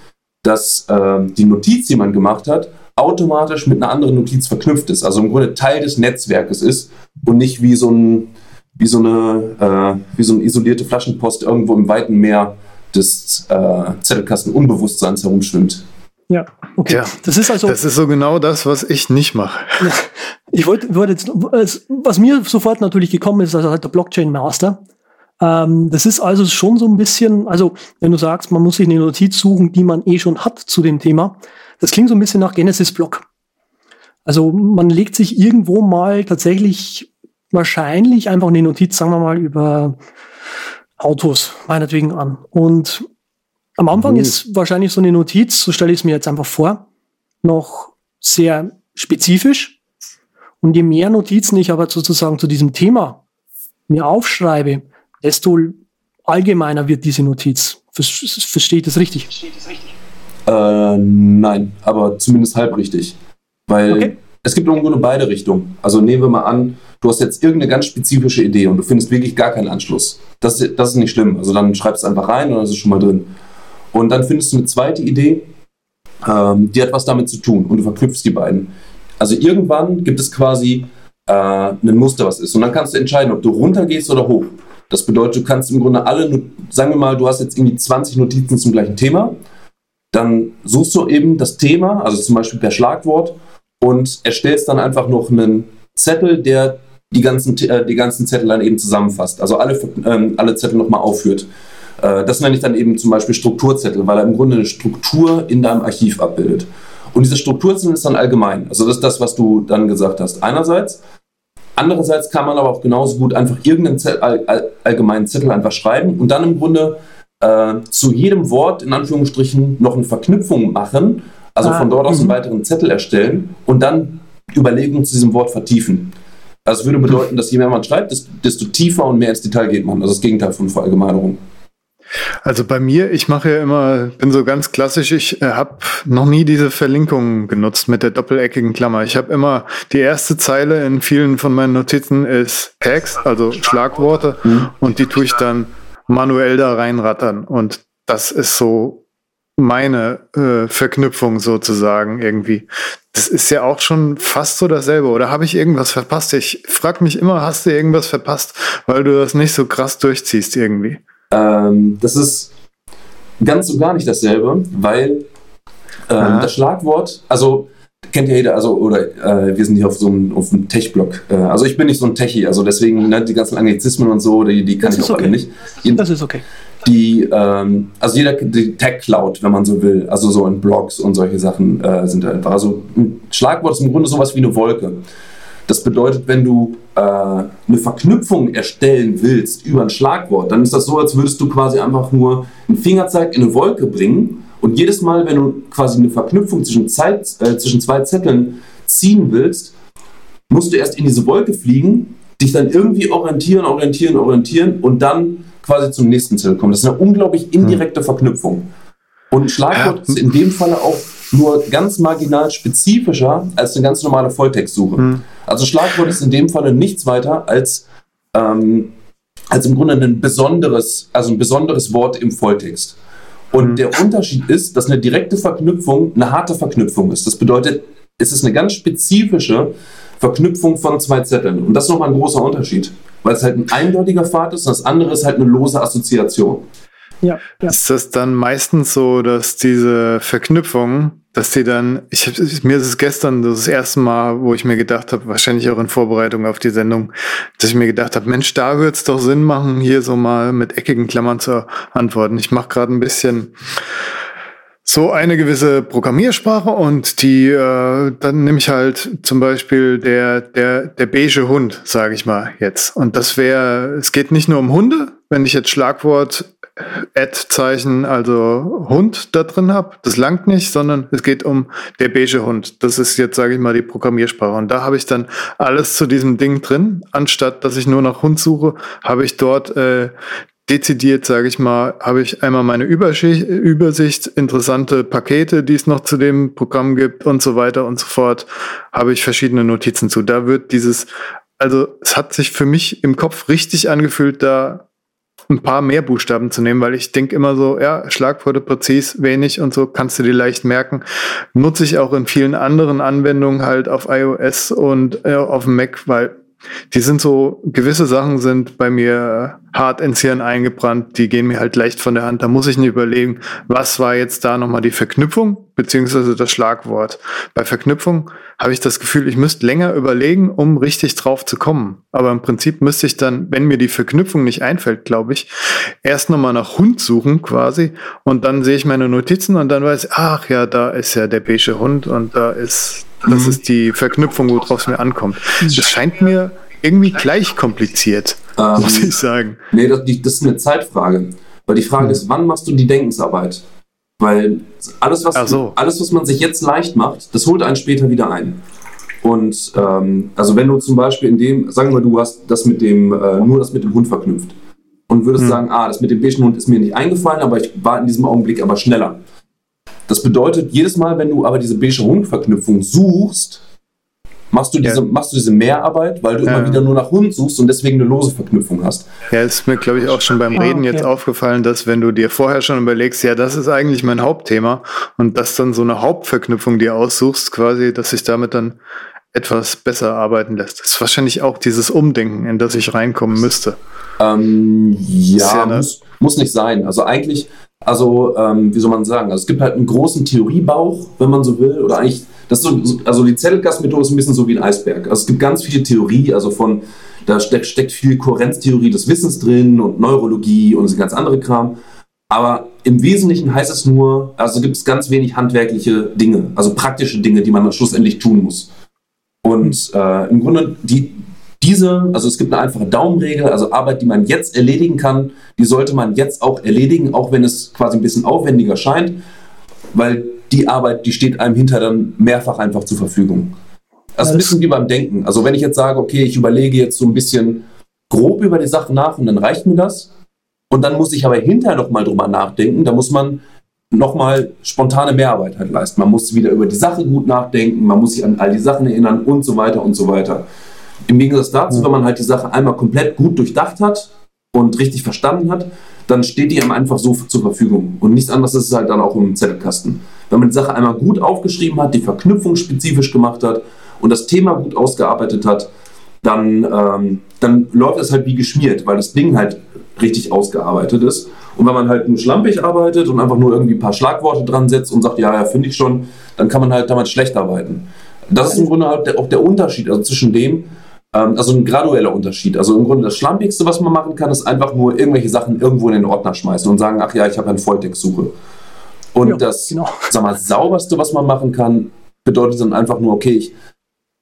dass äh, die Notiz, die man gemacht hat, automatisch mit einer anderen Notiz verknüpft ist. Also im Grunde Teil des Netzwerkes ist und nicht wie so, ein, wie so, eine, äh, wie so eine isolierte Flaschenpost irgendwo im weiten Meer des äh, Zettelkasten-Unbewusstseins herumschwimmt. Ja, okay. Ja, das ist also. Das ist so genau das, was ich nicht mache. Ich wollte, wollte jetzt, was mir sofort natürlich gekommen ist, also halt der Blockchain Master. Ähm, das ist also schon so ein bisschen, also wenn du sagst, man muss sich eine Notiz suchen, die man eh schon hat zu dem Thema, das klingt so ein bisschen nach Genesis-Block. Also man legt sich irgendwo mal tatsächlich wahrscheinlich einfach eine Notiz, sagen wir mal, über Autos meinetwegen an. Und am Anfang mhm. ist wahrscheinlich so eine Notiz, so stelle ich es mir jetzt einfach vor, noch sehr spezifisch. Und je mehr Notizen ich aber sozusagen zu diesem Thema mir aufschreibe, desto allgemeiner wird diese Notiz. Verstehe ich das richtig? Äh, nein, aber zumindest halb richtig. Weil okay. es gibt irgendwo nur beide Richtungen. Also nehmen wir mal an, du hast jetzt irgendeine ganz spezifische Idee und du findest wirklich gar keinen Anschluss. Das, das ist nicht schlimm. Also dann schreibst du einfach rein und dann ist es schon mal drin. Und dann findest du eine zweite Idee, ähm, die hat was damit zu tun und du verknüpfst die beiden. Also irgendwann gibt es quasi äh, ein Muster, was ist. Und dann kannst du entscheiden, ob du runtergehst oder hoch. Das bedeutet, du kannst im Grunde alle, sagen wir mal, du hast jetzt irgendwie 20 Notizen zum gleichen Thema. Dann suchst du eben das Thema, also zum Beispiel per Schlagwort, und erstellst dann einfach noch einen Zettel, der die ganzen, äh, die ganzen Zettel dann eben zusammenfasst. Also alle, ähm, alle Zettel nochmal aufführt. Äh, das nenne ich dann eben zum Beispiel Strukturzettel, weil er im Grunde eine Struktur in deinem Archiv abbildet. Und diese Strukturzettel ist dann allgemein. Also das ist das, was du dann gesagt hast. Einerseits. Andererseits kann man aber auch genauso gut einfach irgendeinen Zettel, all, allgemeinen Zettel einfach schreiben und dann im Grunde äh, zu jedem Wort in Anführungsstrichen noch eine Verknüpfung machen. Also ah, von dort aus einen mhm. weiteren Zettel erstellen und dann Überlegungen zu diesem Wort vertiefen. Also es würde bedeuten, dass je mehr man schreibt, desto tiefer und mehr ins Detail geht man. Also das Gegenteil von Verallgemeinerung. Also bei mir, ich mache ja immer, bin so ganz klassisch, ich äh, habe noch nie diese Verlinkung genutzt mit der doppeleckigen Klammer. Ich habe immer die erste Zeile in vielen von meinen Notizen ist Tags, also Schlagworte, mhm. und die tue ich dann manuell da reinrattern. Und das ist so meine äh, Verknüpfung sozusagen irgendwie. Das ist ja auch schon fast so dasselbe. Oder habe ich irgendwas verpasst? Ich frage mich immer, hast du irgendwas verpasst, weil du das nicht so krass durchziehst irgendwie? Ähm, das ist ganz und gar nicht dasselbe, weil ähm, das Schlagwort, also kennt ja jeder, also oder äh, wir sind hier auf so einem, auf einem Tech-Blog. Äh, also ich bin nicht so ein Techie, also deswegen ne, die ganzen Anglizismen und so, die, die kann das ich auch okay. nicht. das ist okay. Die, ähm, also jeder, die Tech-Cloud, wenn man so will, also so in Blogs und solche Sachen äh, sind da einfach. Also ein Schlagwort ist im Grunde sowas wie eine Wolke. Das bedeutet, wenn du äh, eine Verknüpfung erstellen willst über ein Schlagwort, dann ist das so, als würdest du quasi einfach nur einen Fingerzeig in eine Wolke bringen und jedes Mal, wenn du quasi eine Verknüpfung zwischen, Zeit, äh, zwischen zwei Zetteln ziehen willst, musst du erst in diese Wolke fliegen, dich dann irgendwie orientieren, orientieren, orientieren und dann quasi zum nächsten Zettel kommen. Das ist eine unglaublich indirekte Verknüpfung. Und ein Schlagwort ist in dem Falle auch nur ganz marginal spezifischer als eine ganz normale Volltextsuche. Mhm. Also Schlagwort ist in dem Falle nichts weiter als, ähm, als im Grunde ein besonderes, also ein besonderes Wort im Volltext. Und mhm. der Unterschied ist, dass eine direkte Verknüpfung eine harte Verknüpfung ist. Das bedeutet, es ist eine ganz spezifische Verknüpfung von zwei Zetteln. Und das ist nochmal ein großer Unterschied, weil es halt ein eindeutiger Pfad ist und das andere ist halt eine lose Assoziation. Ja, ja. Ist das dann meistens so, dass diese Verknüpfung, dass die dann, ich hab, mir ist es gestern das erste Mal, wo ich mir gedacht habe, wahrscheinlich auch in Vorbereitung auf die Sendung, dass ich mir gedacht habe, Mensch, da wird es doch Sinn machen, hier so mal mit eckigen Klammern zu antworten. Ich mache gerade ein bisschen so eine gewisse Programmiersprache und die äh, dann nehme ich halt zum Beispiel der der der beige Hund, sage ich mal jetzt. Und das wäre, es geht nicht nur um Hunde, wenn ich jetzt Schlagwort Ad-Zeichen, also Hund da drin habe. Das langt nicht, sondern es geht um der beige Hund. Das ist jetzt, sage ich mal, die Programmiersprache. Und da habe ich dann alles zu diesem Ding drin. Anstatt dass ich nur nach Hund suche, habe ich dort äh, dezidiert, sage ich mal, habe ich einmal meine Übersicht, Übersicht, interessante Pakete, die es noch zu dem Programm gibt und so weiter und so fort, habe ich verschiedene Notizen zu. Da wird dieses, also es hat sich für mich im Kopf richtig angefühlt, da ein paar mehr Buchstaben zu nehmen, weil ich denke immer so, ja, Schlagworte präzis, wenig und so kannst du dir leicht merken. Nutze ich auch in vielen anderen Anwendungen halt auf iOS und äh, auf dem Mac, weil die sind so, gewisse Sachen sind bei mir hart ins Hirn eingebrannt, die gehen mir halt leicht von der Hand. Da muss ich nicht überlegen, was war jetzt da nochmal die Verknüpfung, beziehungsweise das Schlagwort. Bei Verknüpfung habe ich das Gefühl, ich müsste länger überlegen, um richtig drauf zu kommen. Aber im Prinzip müsste ich dann, wenn mir die Verknüpfung nicht einfällt, glaube ich, erst nochmal nach Hund suchen quasi und dann sehe ich meine Notizen und dann weiß ich, ach ja, da ist ja der beige Hund und da ist das mhm. ist die Verknüpfung, worauf es mir ankommt. Das scheint mir irgendwie gleich kompliziert, ähm, muss ich sagen. Nee, das, das, ist eine Zeitfrage. Weil die Frage ist, wann machst du die Denkensarbeit? Weil alles was, so. alles, was man sich jetzt leicht macht, das holt einen später wieder ein. Und ähm, also wenn du zum Beispiel in dem, sagen wir, du hast das mit dem, äh, nur das mit dem Hund verknüpft und würdest hm. sagen, ah, das mit dem beigen Hund ist mir nicht eingefallen, aber ich war in diesem Augenblick aber schneller. Das bedeutet, jedes Mal, wenn du aber diese beige Hund-Verknüpfung suchst, machst du diese, Ja. machst du diese Mehrarbeit, weil du Ja. immer wieder nur nach Hund suchst und deswegen eine lose Verknüpfung hast. Ja, ist mir, glaube ich, auch schon beim Ah, Reden okay. jetzt aufgefallen, dass wenn du dir vorher schon überlegst, ja, das ist eigentlich mein Hauptthema und dass dann so eine Hauptverknüpfung dir aussuchst, quasi, dass sich damit dann etwas besser arbeiten lässt. Das ist wahrscheinlich auch dieses Umdenken, in das ich reinkommen müsste. Ähm, ja, muss, muss nicht sein. Also eigentlich, also ähm, wie soll man sagen, also es gibt halt einen großen Theoriebauch, wenn man so will, oder eigentlich, das ist so, so- also die Zettelkastenmethode ist ein bisschen so wie ein Eisberg. Also es gibt ganz viel Theorie, also von, da steckt, steckt viel Kohärenztheorie des Wissens drin und Neurologie und so ganz andere Kram. Aber im Wesentlichen heißt es nur, also gibt es ganz wenig handwerkliche Dinge, also praktische Dinge, die man dann schlussendlich tun muss. Und äh, im Grunde, die, diese, also es gibt eine einfache Daumenregel, also Arbeit, die man jetzt erledigen kann, die sollte man jetzt auch erledigen, auch wenn es quasi ein bisschen aufwendiger scheint, weil die Arbeit, die steht einem hinter dann mehrfach einfach zur Verfügung. Also ein Das- bisschen wie beim Denken. Also wenn ich jetzt sage, okay, ich überlege jetzt so ein bisschen grob über die Sache nach und dann reicht mir das. Und dann muss ich aber hinterher nochmal drüber nachdenken. Da muss man nochmal spontane Mehrarbeit halt leisten. Man muss wieder über die Sache gut nachdenken, man muss sich an all die Sachen erinnern und so weiter und so weiter. Im Gegensatz dazu, wenn man halt die Sache einmal komplett gut durchdacht hat und richtig verstanden hat, dann steht die einem einfach so zur Verfügung. Und nichts anderes ist es halt dann auch im Zettelkasten. Wenn man die Sache einmal gut aufgeschrieben hat, die Verknüpfung spezifisch gemacht hat und das Thema gut ausgearbeitet hat, dann, ähm, dann läuft es halt wie geschmiert, weil das Ding halt richtig ausgearbeitet ist. Und wenn man halt nur schlampig arbeitet und einfach nur irgendwie ein paar Schlagworte dran setzt und sagt, ja, ja, finde ich schon, dann kann man halt damit schlecht arbeiten. Das ist im Grunde halt der, auch der Unterschied, also zwischen dem, also ein gradueller Unterschied. Also im Grunde das Schlampigste, was man machen kann, ist einfach nur irgendwelche Sachen irgendwo in den Ordner schmeißen und sagen, ach ja, ich habe eine Volltextsuche. Und Ja, das, genau. sag mal, sauberste, was man machen kann, bedeutet dann einfach nur, okay, ich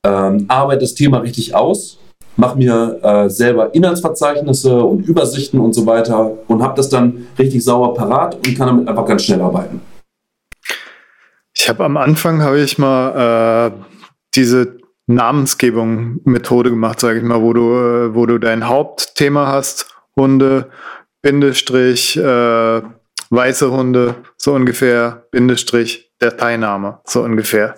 ähm, arbeite das Thema richtig aus, mache mir äh, selber Inhaltsverzeichnisse und Übersichten und so weiter und habe das dann richtig sauber parat und kann damit einfach ganz schnell arbeiten. Ich habe am Anfang habe ich mal äh, diese Namensgebung-Methode gemacht, sage ich mal, wo du, äh, wo du dein Hauptthema hast, Hunde, Bindestrich, äh, weiße Hunde, so ungefähr, Bindestrich, Dateiname, so ungefähr.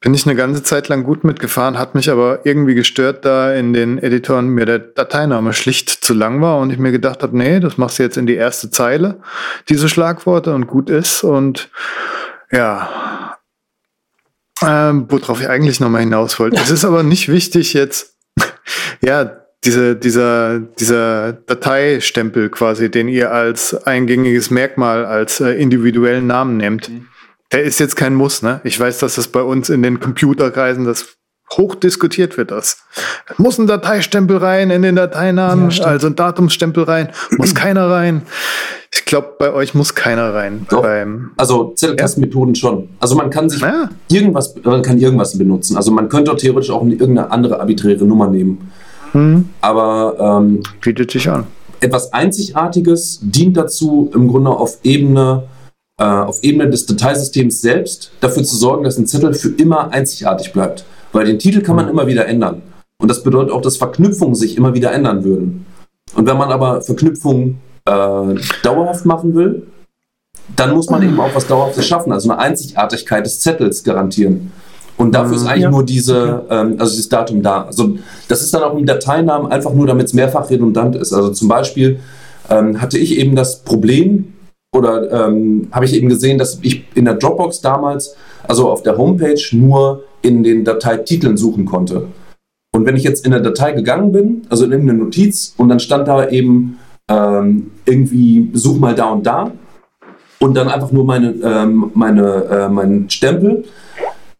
Bin ich eine ganze Zeit lang gut mitgefahren, hat mich aber irgendwie gestört, da in den Editoren mir der Dateiname schlicht zu lang war und ich mir gedacht habe, nee, das machst du jetzt in die erste Zeile, diese Schlagworte und gut ist und ja, ähm, worauf ich eigentlich nochmal hinaus wollte. Es ist aber nicht wichtig jetzt, ja, diese, dieser, dieser Dateistempel quasi, den ihr als eingängiges Merkmal, als äh, individuellen Namen nehmt. Der ist jetzt kein Muss, ne? Ich weiß, dass das bei uns in den Computerkreisen das hoch diskutiert wird, das. Muss ein Dateistempel rein in den Dateinamen, Ja, also ein Datumsstempel rein, muss keiner rein. Ich glaube, bei euch muss keiner rein. Doch. Beim, Also Zettelkastenmethoden schon. Also man kann sich ja, irgendwas, man kann irgendwas benutzen. Also man könnte theoretisch auch irgendeine andere arbiträre Nummer nehmen. hm, Aber ähm, bietet sich an. etwas Einzigartiges dient dazu, im Grunde auf Ebene, äh, auf Ebene des Dateisystems selbst dafür zu sorgen, dass ein Zettel für immer einzigartig bleibt. Weil den Titel kann man immer wieder ändern. Und das bedeutet auch, dass Verknüpfungen sich immer wieder ändern würden. Und wenn man aber Verknüpfungen äh, dauerhaft machen will, dann muss man eben auch was Dauerhaftes schaffen, also eine Einzigartigkeit des Zettels garantieren. Und dafür ist eigentlich Ja. nur diese, ähm, also dieses Datum da. Also das ist dann auch im Dateinamen einfach nur, damit es mehrfach redundant ist. Also zum Beispiel ähm, hatte ich eben das Problem oder ähm, habe ich eben gesehen, dass ich in der Dropbox damals, also auf der Homepage, nur in den Dateititeln suchen konnte. Und wenn ich jetzt in der Datei gegangen bin, also in irgendeine Notiz, und dann stand da eben ähm, irgendwie, such mal da und da, und dann einfach nur meine, ähm, meine, äh, meinen Stempel,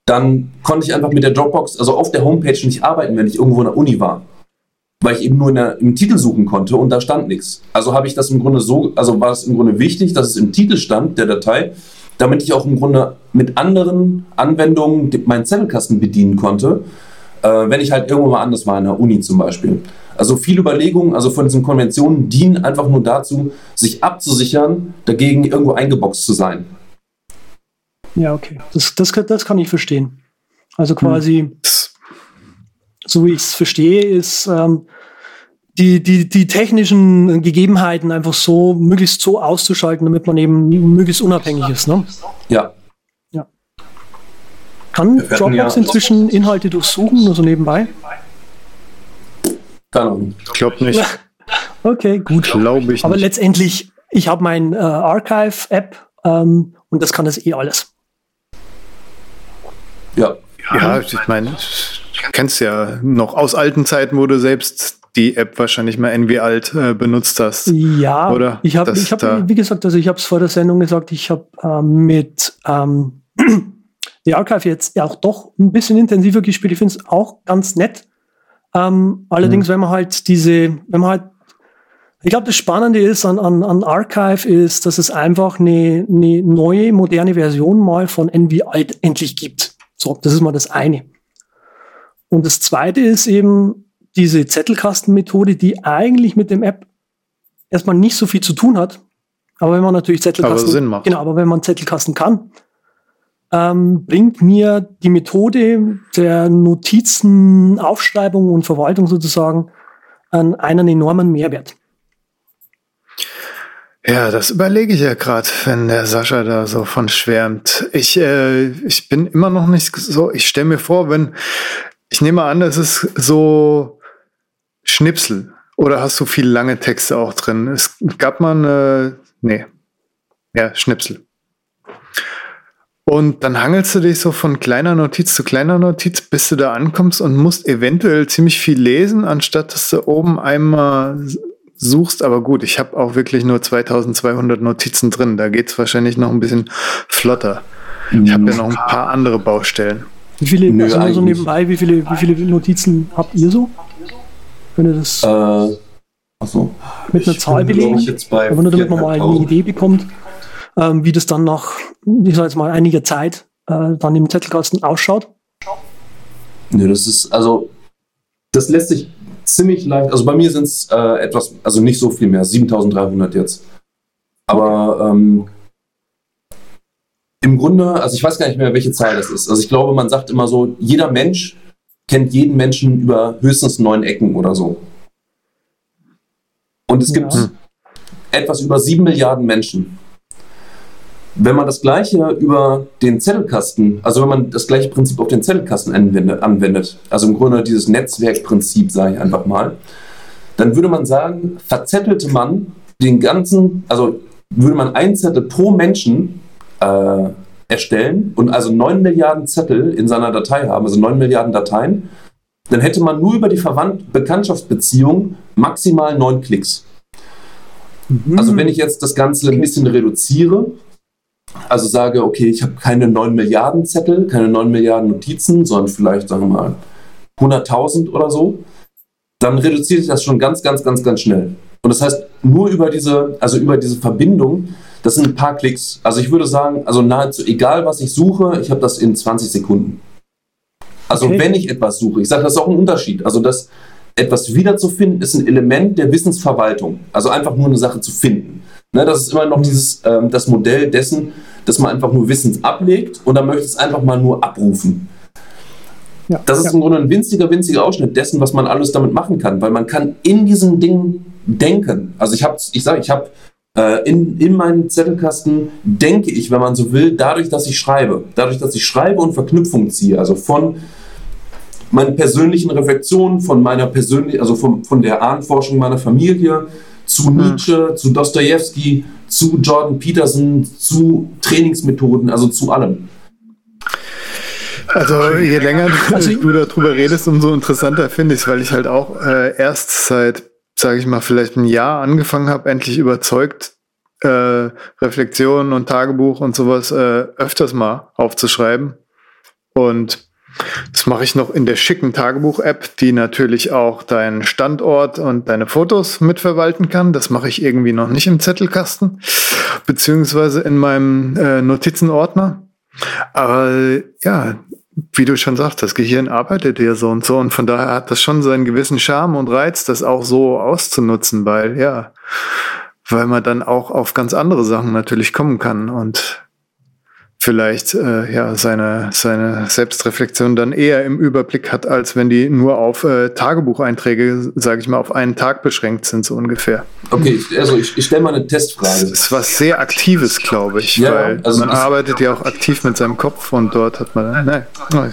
dann konnte ich einfach mit der Dropbox, also auf der Homepage nicht arbeiten, wenn ich irgendwo in der Uni war. Weil ich eben nur der, im Titel suchen konnte und da stand nichts. Also habe ich das im Grunde so, also war es im Grunde wichtig, dass es im Titel stand, der Datei, damit ich auch im Grunde mit anderen Anwendungen meinen Zettelkasten bedienen konnte, äh, wenn ich halt irgendwo mal anders war, in der Uni zum Beispiel. Also viele Überlegungen, also von diesen Konventionen dienen einfach nur dazu, sich abzusichern, dagegen irgendwo eingeboxt zu sein. Ja, okay. Das, das, kann- das kann ich verstehen. Also quasi, Das- so wie ich es verstehe, ist ähm, die, die, die technischen Gegebenheiten einfach so möglichst so auszuschalten, damit man eben möglichst unabhängig ist. Ne? Ja. Kann Wir hatten Dropbox ja- inzwischen Inhalte durchsuchen, nur so nebenbei? Keine Ahnung. Ich glaube nicht. Okay, gut. Glaube ich Aber nicht. letztendlich, ich habe mein äh, Archive-App ähm, und das kann das eh alles. Ja. Ja, ich meine, du kennst ja noch aus alten Zeiten, wo du selbst die App wahrscheinlich mal NW alt äh, benutzt hast. Ja, Oder? ich habe, ich hab, wie gesagt, also ich habe es vor der Sendung gesagt, ich habe ähm, mit ähm, die Archive jetzt ja auch doch ein bisschen intensiver gespielt. Ich finde es auch ganz nett. Ähm, allerdings, wenn man halt diese, wenn man halt, ich glaube, das Spannende ist an, an, an Archive ist, dass es einfach eine, eine neue, moderne Version mal von NV Alt endlich gibt. So, das ist mal das eine. Und das zweite ist eben diese Zettelkastenmethode, die eigentlich mit dem App erstmal nicht so viel zu tun hat. Aber wenn man natürlich Zettelkasten, Aber genau, aber wenn man Zettelkasten kann, ähm, bringt mir die Methode der Notizen, Aufschreibung und Verwaltung sozusagen an einen enormen Mehrwert. Ja, das überlege ich ja gerade, wenn der Sascha da so von schwärmt. Ich, äh, ich bin immer noch nicht so, ich stelle mir vor, wenn, ich nehme an, das ist so Schnipsel. Oder hast du viel lange Texte auch drin? Es gab mal eine, nee, ja, Schnipsel. Und dann hangelst du dich so von kleiner Notiz zu kleiner Notiz, bis du da ankommst und musst eventuell ziemlich viel lesen, anstatt dass du oben einmal suchst. Aber gut, ich habe auch wirklich nur 2200 Notizen drin. Da geht's wahrscheinlich noch ein bisschen flotter. Ich habe ja noch ein paar andere Baustellen. Wie viele, Nö, also nur so nebenbei, wie viele, wie viele Notizen habt ihr so? Wenn ihr das Äh, achso. mit einer Zahl bei Aber nur damit man mal eine 4.500. Idee bekommt, ähm, wie das dann nach, ich sag jetzt mal, einiger Zeit äh, dann im Zettelkasten ausschaut. Nee, das ist, also, das lässt sich ziemlich leicht, also bei mir sind es äh, etwas, also nicht so viel mehr, 7300 jetzt. Aber ähm, im Grunde, also ich weiß gar nicht mehr, welche Zahl das ist. Also ich glaube, man sagt immer so, jeder Mensch kennt jeden Menschen über höchstens neun Ecken oder so. Und es gibt Ja. etwas über sieben Milliarden Menschen. Wenn man das gleiche über den Zettelkasten, also wenn man das gleiche Prinzip auf den Zettelkasten anwendet, also im Grunde dieses Netzwerkprinzip, sage ich einfach mal, dann würde man sagen, verzettelte man den ganzen, also würde man einen Zettel pro Menschen äh, erstellen und also 9 Milliarden Zettel in seiner Datei haben, also 9 Milliarden Dateien, dann hätte man nur über die Verwandt Bekanntschaftsbeziehung maximal 9 Klicks. Also wenn ich jetzt das Ganze ein bisschen reduziere, also sage, okay, ich habe keine 9 Milliarden Zettel, keine 9 Milliarden Notizen, sondern vielleicht, sagen wir mal, 100.000 oder so, dann reduziere ich das schon ganz, ganz, ganz, ganz schnell. Und das heißt, nur über diese, also über diese Verbindung, das sind ein paar Klicks. Also ich würde sagen, also nahezu egal, was ich suche, ich habe das in 20 Sekunden. Also Okay. wenn ich etwas suche, ich sage, das ist auch ein Unterschied. Also das etwas wiederzufinden ist ein Element der Wissensverwaltung. Also einfach nur eine Sache zu finden. Ne, das ist immer noch dieses, ähm, das Modell dessen, dass man einfach nur Wissens ablegt und dann möchte es einfach mal nur abrufen. Ja, Das ist ja. im Grunde ein winziger, winziger Ausschnitt dessen, was man alles damit machen kann, weil man kann in diesen Dingen denken. Also ich habe, ich sage, ich habe in, in meinem Zettelkasten denke ich, wenn man so will, dadurch, dass ich schreibe, dadurch, dass ich schreibe und Verknüpfungen ziehe, also von meinen persönlichen Reflexionen, von meiner persönlichen, also von, von der Ahnenforschung meiner Familie zu Nietzsche, zu Dostoevsky, zu Jordan Peterson, zu Trainingsmethoden, also zu allem. Also je länger Also- du darüber redest, umso interessanter finde ich es, weil ich halt auch äh, erst seit, sage ich mal, vielleicht ein Jahr angefangen habe, endlich überzeugt, äh, Reflexionen und Tagebuch und sowas äh, öfters mal aufzuschreiben. Und das mache ich noch in der schicken Tagebuch-App, die natürlich auch deinen Standort und deine Fotos mitverwalten kann. Das mache ich irgendwie noch nicht im Zettelkasten, beziehungsweise in meinem äh, Notizenordner. Aber ja, wie du schon sagst, das Gehirn arbeitet ja so und so und von daher hat das schon seinen gewissen Charme und Reiz, das auch so auszunutzen, weil ja, weil man dann auch auf ganz andere Sachen natürlich kommen kann und vielleicht äh, ja seine, seine Selbstreflexion dann eher im Überblick hat, als wenn die nur auf äh, Tagebucheinträge, sage ich mal, auf einen Tag beschränkt sind, so ungefähr. Okay, also ich, ich stelle mal eine Testfrage. Das ist was sehr Aktives, glaube ich, Ja, weil also man arbeitet ja auch aktiv mit seinem Kopf und dort hat man, nein,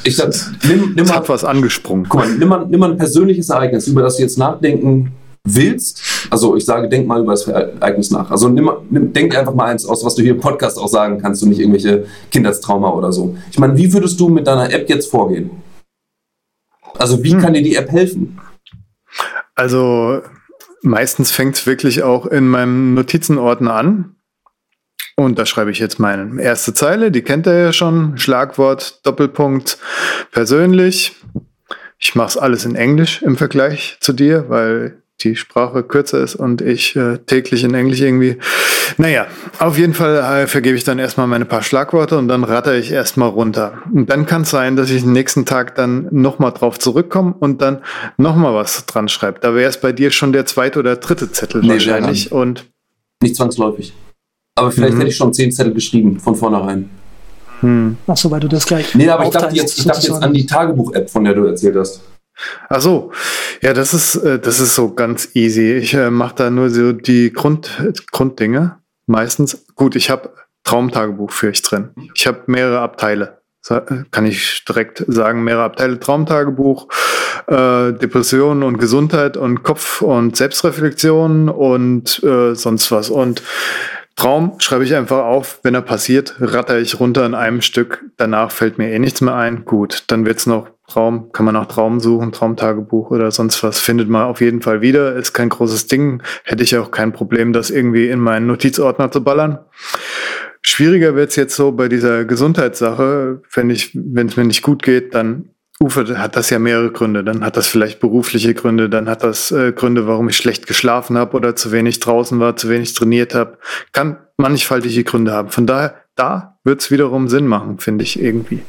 Ich sag, nimm, nimm mal, hat was angesprungen. guck mal, nimm mal, nimm mal ein persönliches Ereignis, über das du jetzt nachdenken willst. Also ich sage, denk mal über das Ereignis nach. Also nimm, nimm, denk einfach mal eins aus, was du hier im Podcast auch sagen kannst und nicht irgendwelche Kindheitstrauma oder so. Ich meine, wie würdest du mit deiner App jetzt vorgehen? Also wie kann dir die App helfen? Also meistens fängt es wirklich auch in meinem Notizenordner an. Und da schreibe ich jetzt meine erste Zeile, die kennt ihr ja schon. Schlagwort, Doppelpunkt, persönlich. Ich mache es alles in Englisch im Vergleich zu dir, weil die Sprache kürzer ist und ich äh, täglich in Englisch irgendwie. Naja, auf jeden Fall äh, vergebe ich dann erstmal meine paar Schlagworte und dann ratter ich erstmal runter. Und dann kann es sein, dass ich den nächsten Tag dann nochmal drauf zurückkomme und dann nochmal was dran schreibe. Da wäre es bei dir schon der zweite oder dritte Zettel Nee, wahrscheinlich. Und Nicht zwangsläufig. Aber vielleicht Mhm. hätte ich schon zehn Zettel geschrieben von vornherein. hm. Ach so, weil du das gleich. Nee, aber ich dachte jetzt, ich dachte jetzt an die Tagebuch-App, von der du erzählt hast. Ach so, ja, das ist, äh, das ist so ganz easy. Ich äh, mache da nur so die Grund, Grunddinge meistens. Gut, ich habe Traumtagebuch für ich drin. Ich habe mehrere Abteile. Äh, Kann ich direkt sagen, mehrere Abteile Traumtagebuch, äh, Depressionen und Gesundheit und Kopf und Selbstreflexion und äh, sonst was. Und Traum schreibe ich einfach auf, wenn er passiert, ratter ich runter in einem Stück. Danach fällt mir eh nichts mehr ein. Gut, dann wird's noch Traum, kann man nach Traum suchen, Traumtagebuch oder sonst was, findet man auf jeden Fall wieder. Ist kein großes Ding. Hätte ich auch kein Problem, das irgendwie in meinen Notizordner zu ballern. Schwieriger wird's jetzt so bei dieser Gesundheitssache. Wenn ich, wenn es mir nicht gut geht, dann Ufer hat das ja mehrere Gründe. Dann hat das vielleicht berufliche Gründe, dann hat das äh, Gründe, warum ich schlecht geschlafen habe oder zu wenig draußen war, zu wenig trainiert habe. Kann mannigfaltige Gründe haben. Von daher, da wird's wiederum Sinn machen, finde ich irgendwie.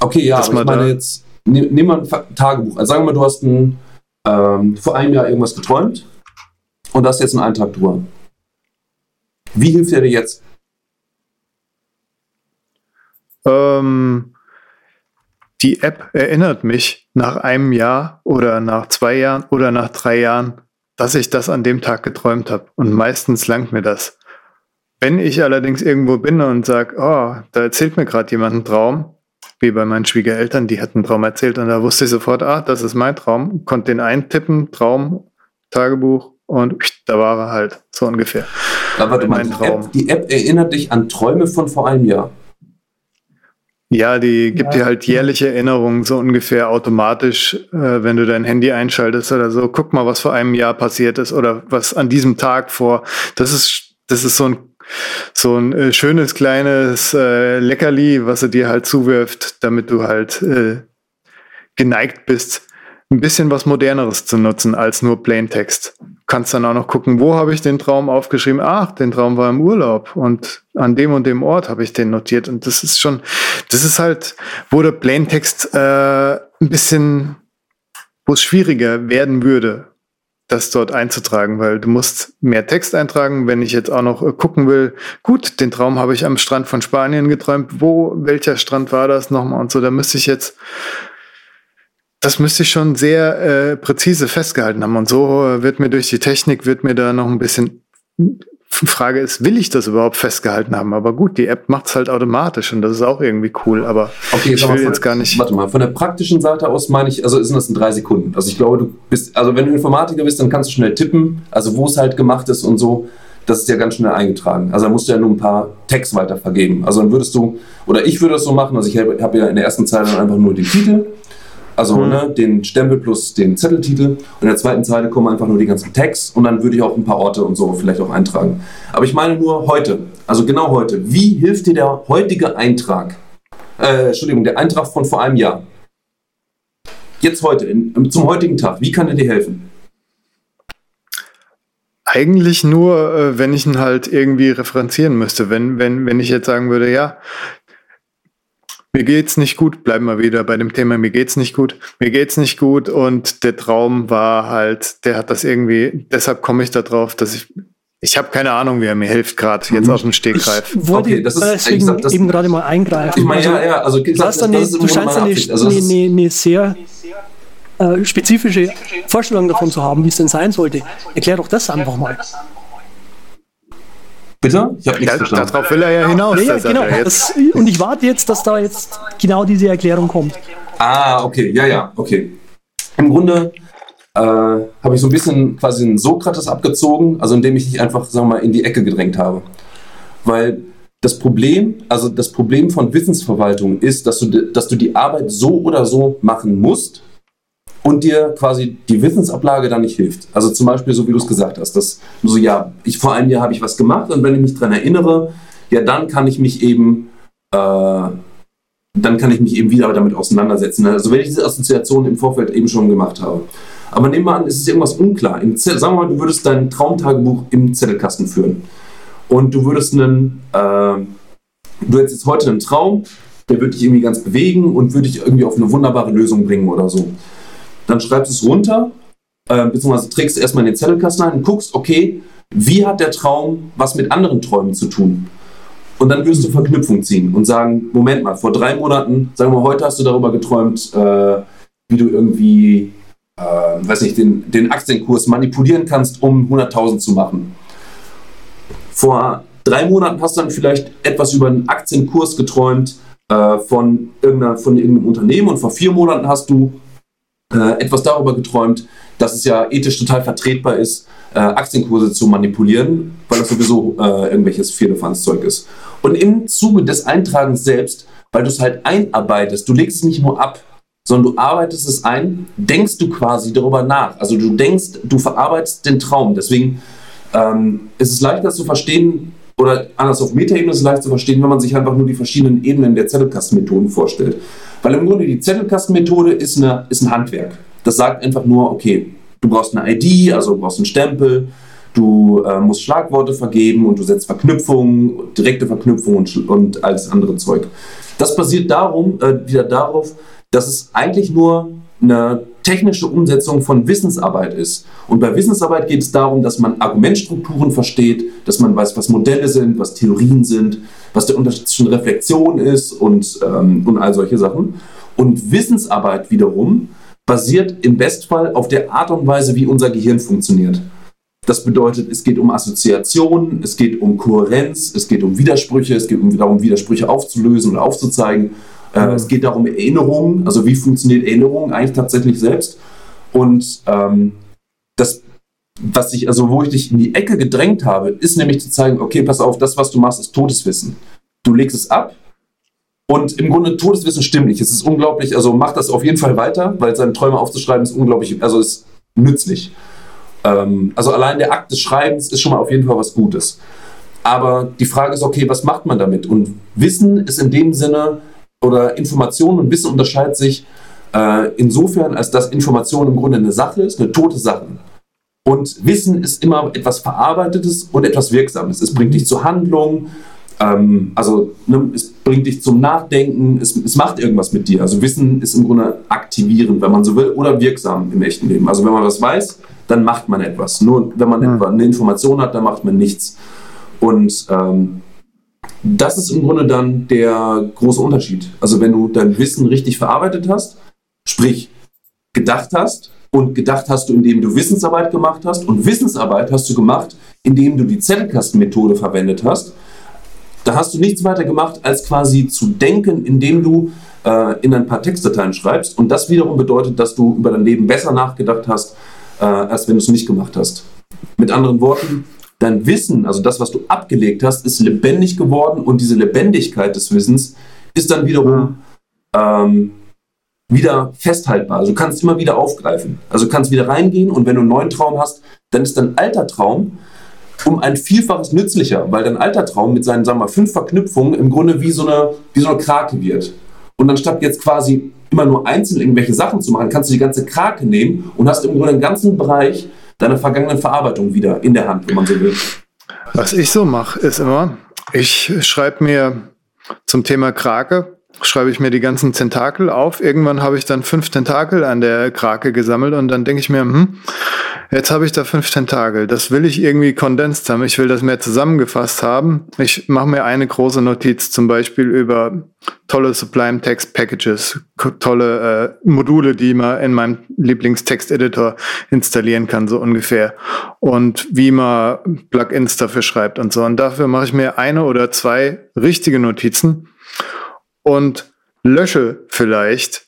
Okay, ja, ich meine jetzt, nimm, nimm mal ein Fa- Tagebuch. Also sagen wir mal, du hast ein, ähm, vor einem Jahr irgendwas geträumt und hast jetzt einen Eintrag drüber. Wie hilft der dir jetzt? Ähm, die App erinnert mich nach einem Jahr oder nach zwei Jahren oder nach drei Jahren, dass ich das an dem Tag geträumt habe. Und meistens langt mir das. Wenn ich allerdings irgendwo bin und sage, oh, da erzählt mir gerade jemand einen Traum, wie bei meinen Schwiegereltern, die hatten einen Traum erzählt und da wusste ich sofort, ah, das ist mein Traum, konnte den eintippen, Traum, Tagebuch und da war er halt, so ungefähr. Da, warte mal, Mein die Traum. App, die App erinnert dich an Träume von vor einem Jahr. Ja, die gibt Ja. dir halt jährliche Erinnerungen so ungefähr automatisch, äh, wenn du dein Handy einschaltest oder so. Guck mal, was vor einem Jahr passiert ist oder was an diesem Tag vor. Das ist, das ist so ein, so ein äh, schönes kleines äh, Leckerli, was er dir halt zuwirft, damit du halt äh, geneigt bist, ein bisschen was Moderneres zu nutzen als nur Plaintext. Kannst dann auch noch gucken, wo habe ich den Traum aufgeschrieben? Ach, den Traum war im Urlaub und an dem und dem Ort habe ich den notiert. Und das ist schon, das ist halt, wo der Plaintext äh, ein bisschen, wo es schwieriger werden würde, das dort einzutragen, weil du musst mehr Text eintragen, wenn ich jetzt auch noch äh, gucken will, gut, den Traum habe ich am Strand von Spanien geträumt, wo, welcher Strand war das nochmal und so, da müsste ich jetzt, das müsste ich schon sehr äh, präzise festgehalten haben und so äh, wird mir durch die Technik, wird mir da noch ein bisschen, Frage ist, will ich das überhaupt festgehalten haben? Aber gut, die App macht es halt automatisch und das ist auch irgendwie cool, aber Okay, ich will von- jetzt gar nicht. Warte mal, von der praktischen Seite aus meine ich, also sind das in drei Sekunden. Also ich glaube, du bist, also wenn du Informatiker bist, dann kannst du schnell tippen, also wo es halt gemacht ist und so. Das ist ja ganz schnell eingetragen. Also da musst du ja nur ein paar Tags weiter vergeben. Also dann würdest du, oder ich würde das so machen, also ich habe hab ja in der ersten Zeile dann einfach nur den Titel, also Mhm. ne, den Stempel plus den Zetteltitel. Und in der zweiten Zeile kommen einfach nur die ganzen Tags und dann würde ich auch ein paar Orte und so vielleicht auch eintragen. Aber ich meine nur heute, also genau heute. Wie hilft dir der heutige Eintrag? Äh, Entschuldigung, der Eintrag von vor einem Jahr. Jetzt heute, in, zum heutigen Tag, wie kann er dir helfen? Eigentlich nur, äh, wenn ich ihn halt irgendwie referenzieren müsste. Wenn, wenn, wenn ich jetzt sagen würde, ja, mir geht's nicht gut, bleiben wir wieder bei dem Thema, mir geht's nicht gut, mir geht's nicht gut und der Traum war halt, der hat das irgendwie, deshalb komme ich da drauf, dass ich Ich habe keine Ahnung, wie er mir hilft gerade jetzt Mhm. aus dem Stegreif. Ich wollte Okay, das ist- deswegen ich sag, das- eben gerade mal eingreifen. Ich meine, ja, ja, also du, hast eine, ist du scheinst eine. Also eine, ist- eine, eine sehr äh, spezifische Vorstellung davon zu haben, wie es denn sein sollte. Erklär doch das einfach mal. Bitte? Ich habe nichts Ja, verstanden. darauf will er ja hinaus. Ja, ja, er genau. Das, und ich warte jetzt, dass da jetzt genau diese Erklärung kommt. Ah, okay, ja, ja, okay. Im Grunde äh, habe ich so ein bisschen quasi einen Sokrates abgezogen, also indem ich dich einfach, sagen wir mal, in die Ecke gedrängt habe. Weil das Problem, also das Problem von Wissensverwaltung ist, dass du, dass du die Arbeit so oder so machen musst und dir quasi die Wissensablage dann nicht hilft. Also zum Beispiel, so wie du es gesagt hast, dass du so, ja, ich vor einem Jahr habe ich was gemacht und wenn ich mich daran erinnere, ja, dann kann ich mich eben äh, dann kann ich mich eben wieder damit auseinandersetzen. Also wenn ich diese Assoziation im Vorfeld eben schon gemacht habe. Aber nehmen wir an, es ist irgendwas unklar. Im sagen wir mal, du würdest dein Traumtagebuch im Zettelkasten führen. Und du würdest einen, äh, du hättest jetzt heute einen Traum, der würde dich irgendwie ganz bewegen und würde dich irgendwie auf eine wunderbare Lösung bringen oder so. Dann schreibst du es runter, äh, beziehungsweise trägst es erstmal in den Zettelkasten ein und guckst, okay, wie hat der Traum was mit anderen Träumen zu tun? Und dann wirst du Verknüpfung ziehen und sagen, Moment mal, vor drei Monaten, sagen wir, heute hast du darüber geträumt, äh, wie du irgendwie, äh, weiß nicht, den, den Aktienkurs manipulieren kannst, um 100.000 zu machen. Vor drei Monaten hast du dann vielleicht etwas über einen Aktienkurs geträumt äh, von, irgendeiner, von irgendeinem Unternehmen und vor vier Monaten hast du äh, etwas darüber geträumt, dass es ja ethisch total vertretbar ist, äh, Aktienkurse zu manipulieren, weil das sowieso äh, irgendwelches Vierlefanzzeug ist. Und im Zuge des Eintragens selbst, weil du es halt einarbeitest, du legst es nicht nur ab, sondern du arbeitest es ein, denkst du quasi darüber nach. Also du denkst, du verarbeitest den Traum. Deswegen ähm, ist es leichter zu verstehen, oder anders auf Metaebene ist es leicht zu verstehen, wenn man sich einfach nur die verschiedenen Ebenen der Zettelkastenmethoden vorstellt. Weil im Grunde die Zettelkastenmethode ist, eine, ist ein Handwerk. Das sagt einfach nur, okay, du brauchst eine ID, also du brauchst einen Stempel, du äh, musst Schlagworte vergeben und du setzt Verknüpfungen, direkte Verknüpfungen und, und alles andere Zeug. Das basiert darum, äh, wieder darauf, dass es eigentlich nur eine technische Umsetzung von Wissensarbeit ist. Und bei Wissensarbeit geht es darum, dass man Argumentstrukturen versteht, dass man weiß, was Modelle sind, was Theorien sind, was der Unterschied zwischen Reflexion ist und, ähm, und all solche Sachen. Und Wissensarbeit wiederum basiert im Bestfall auf der Art und Weise, wie unser Gehirn funktioniert. Das bedeutet, es geht um Assoziationen, es geht um Kohärenz, es geht um Widersprüche, es geht um, darum, Widersprüche aufzulösen oder aufzuzeigen. Äh, es geht darum, Erinnerungen, also wie funktioniert Erinnerung eigentlich tatsächlich selbst. Und ähm, das, was ich, also wo ich dich in die Ecke gedrängt habe, ist nämlich zu zeigen, okay, pass auf, das, was du machst, ist Todeswissen. Du legst es ab und im Grunde Todeswissen stimmt nicht. Es ist unglaublich, also mach das auf jeden Fall weiter, weil seine Träume aufzuschreiben ist unglaublich, also ist nützlich. Ähm, also allein der Akt des Schreibens ist schon mal auf jeden Fall was Gutes. Aber die Frage ist, okay, was macht man damit? Und Wissen ist in dem Sinne, oder Information und Wissen unterscheidet sich äh, insofern, als dass Information im Grunde eine Sache ist, eine tote Sache. Und Wissen ist immer etwas Verarbeitetes und etwas Wirksames. Es bringt dich zur Handlung, ähm, also ne, es bringt dich zum Nachdenken, es, es macht irgendwas mit dir. Also Wissen ist im Grunde aktivierend, wenn man so will, oder wirksam im echten Leben. Also wenn man was weiß, dann macht man etwas. Nur wenn man Hm. etwa eine Information hat, dann macht man nichts. Und ähm, das ist im Grunde dann der große Unterschied. Also wenn du dein Wissen richtig verarbeitet hast, sprich gedacht hast und gedacht hast du, indem du Wissensarbeit gemacht hast und Wissensarbeit hast du gemacht, indem du die Zettelkastenmethode verwendet hast, da hast du nichts weiter gemacht, als quasi zu denken, indem du äh, in ein paar Textdateien schreibst und das wiederum bedeutet, dass du über dein Leben besser nachgedacht hast, äh, als wenn du es nicht gemacht hast. Mit anderen Worten, dein Wissen, also das, was du abgelegt hast, ist lebendig geworden und diese Lebendigkeit des Wissens ist dann wiederum ähm, wieder festhaltbar. Also du kannst immer wieder aufgreifen. Also du kannst wieder reingehen und wenn du einen neuen Traum hast, dann ist dein alter Traum um ein Vielfaches nützlicher, weil dein alter Traum mit seinen, sagen wir mal, fünf Verknüpfungen im Grunde wie so eine, wie so eine Krake wird. Und anstatt jetzt quasi immer nur einzeln irgendwelche Sachen zu machen, kannst du die ganze Krake nehmen und hast im Grunde einen ganzen Bereich deiner vergangenen Verarbeitung wieder in der Hand, wenn man so will. Was ich so mache, ist immer, ich schreibe mir zum Thema Krake, schreibe ich mir die ganzen Tentakel auf. Irgendwann habe ich dann fünf Tentakel an der Krake gesammelt und dann denke ich mir, hm, jetzt habe ich da fünf Tentakel. Das will ich irgendwie kondensiert haben. Ich will das mehr zusammengefasst haben. Ich mache mir eine große Notiz zum Beispiel über tolle Sublime Text Packages, tolle äh, Module, die man in meinem Lieblingstext-Editor installieren kann, so ungefähr. Und wie man Plugins dafür schreibt und so. Und dafür mache ich mir eine oder zwei richtige Notizen und lösche vielleicht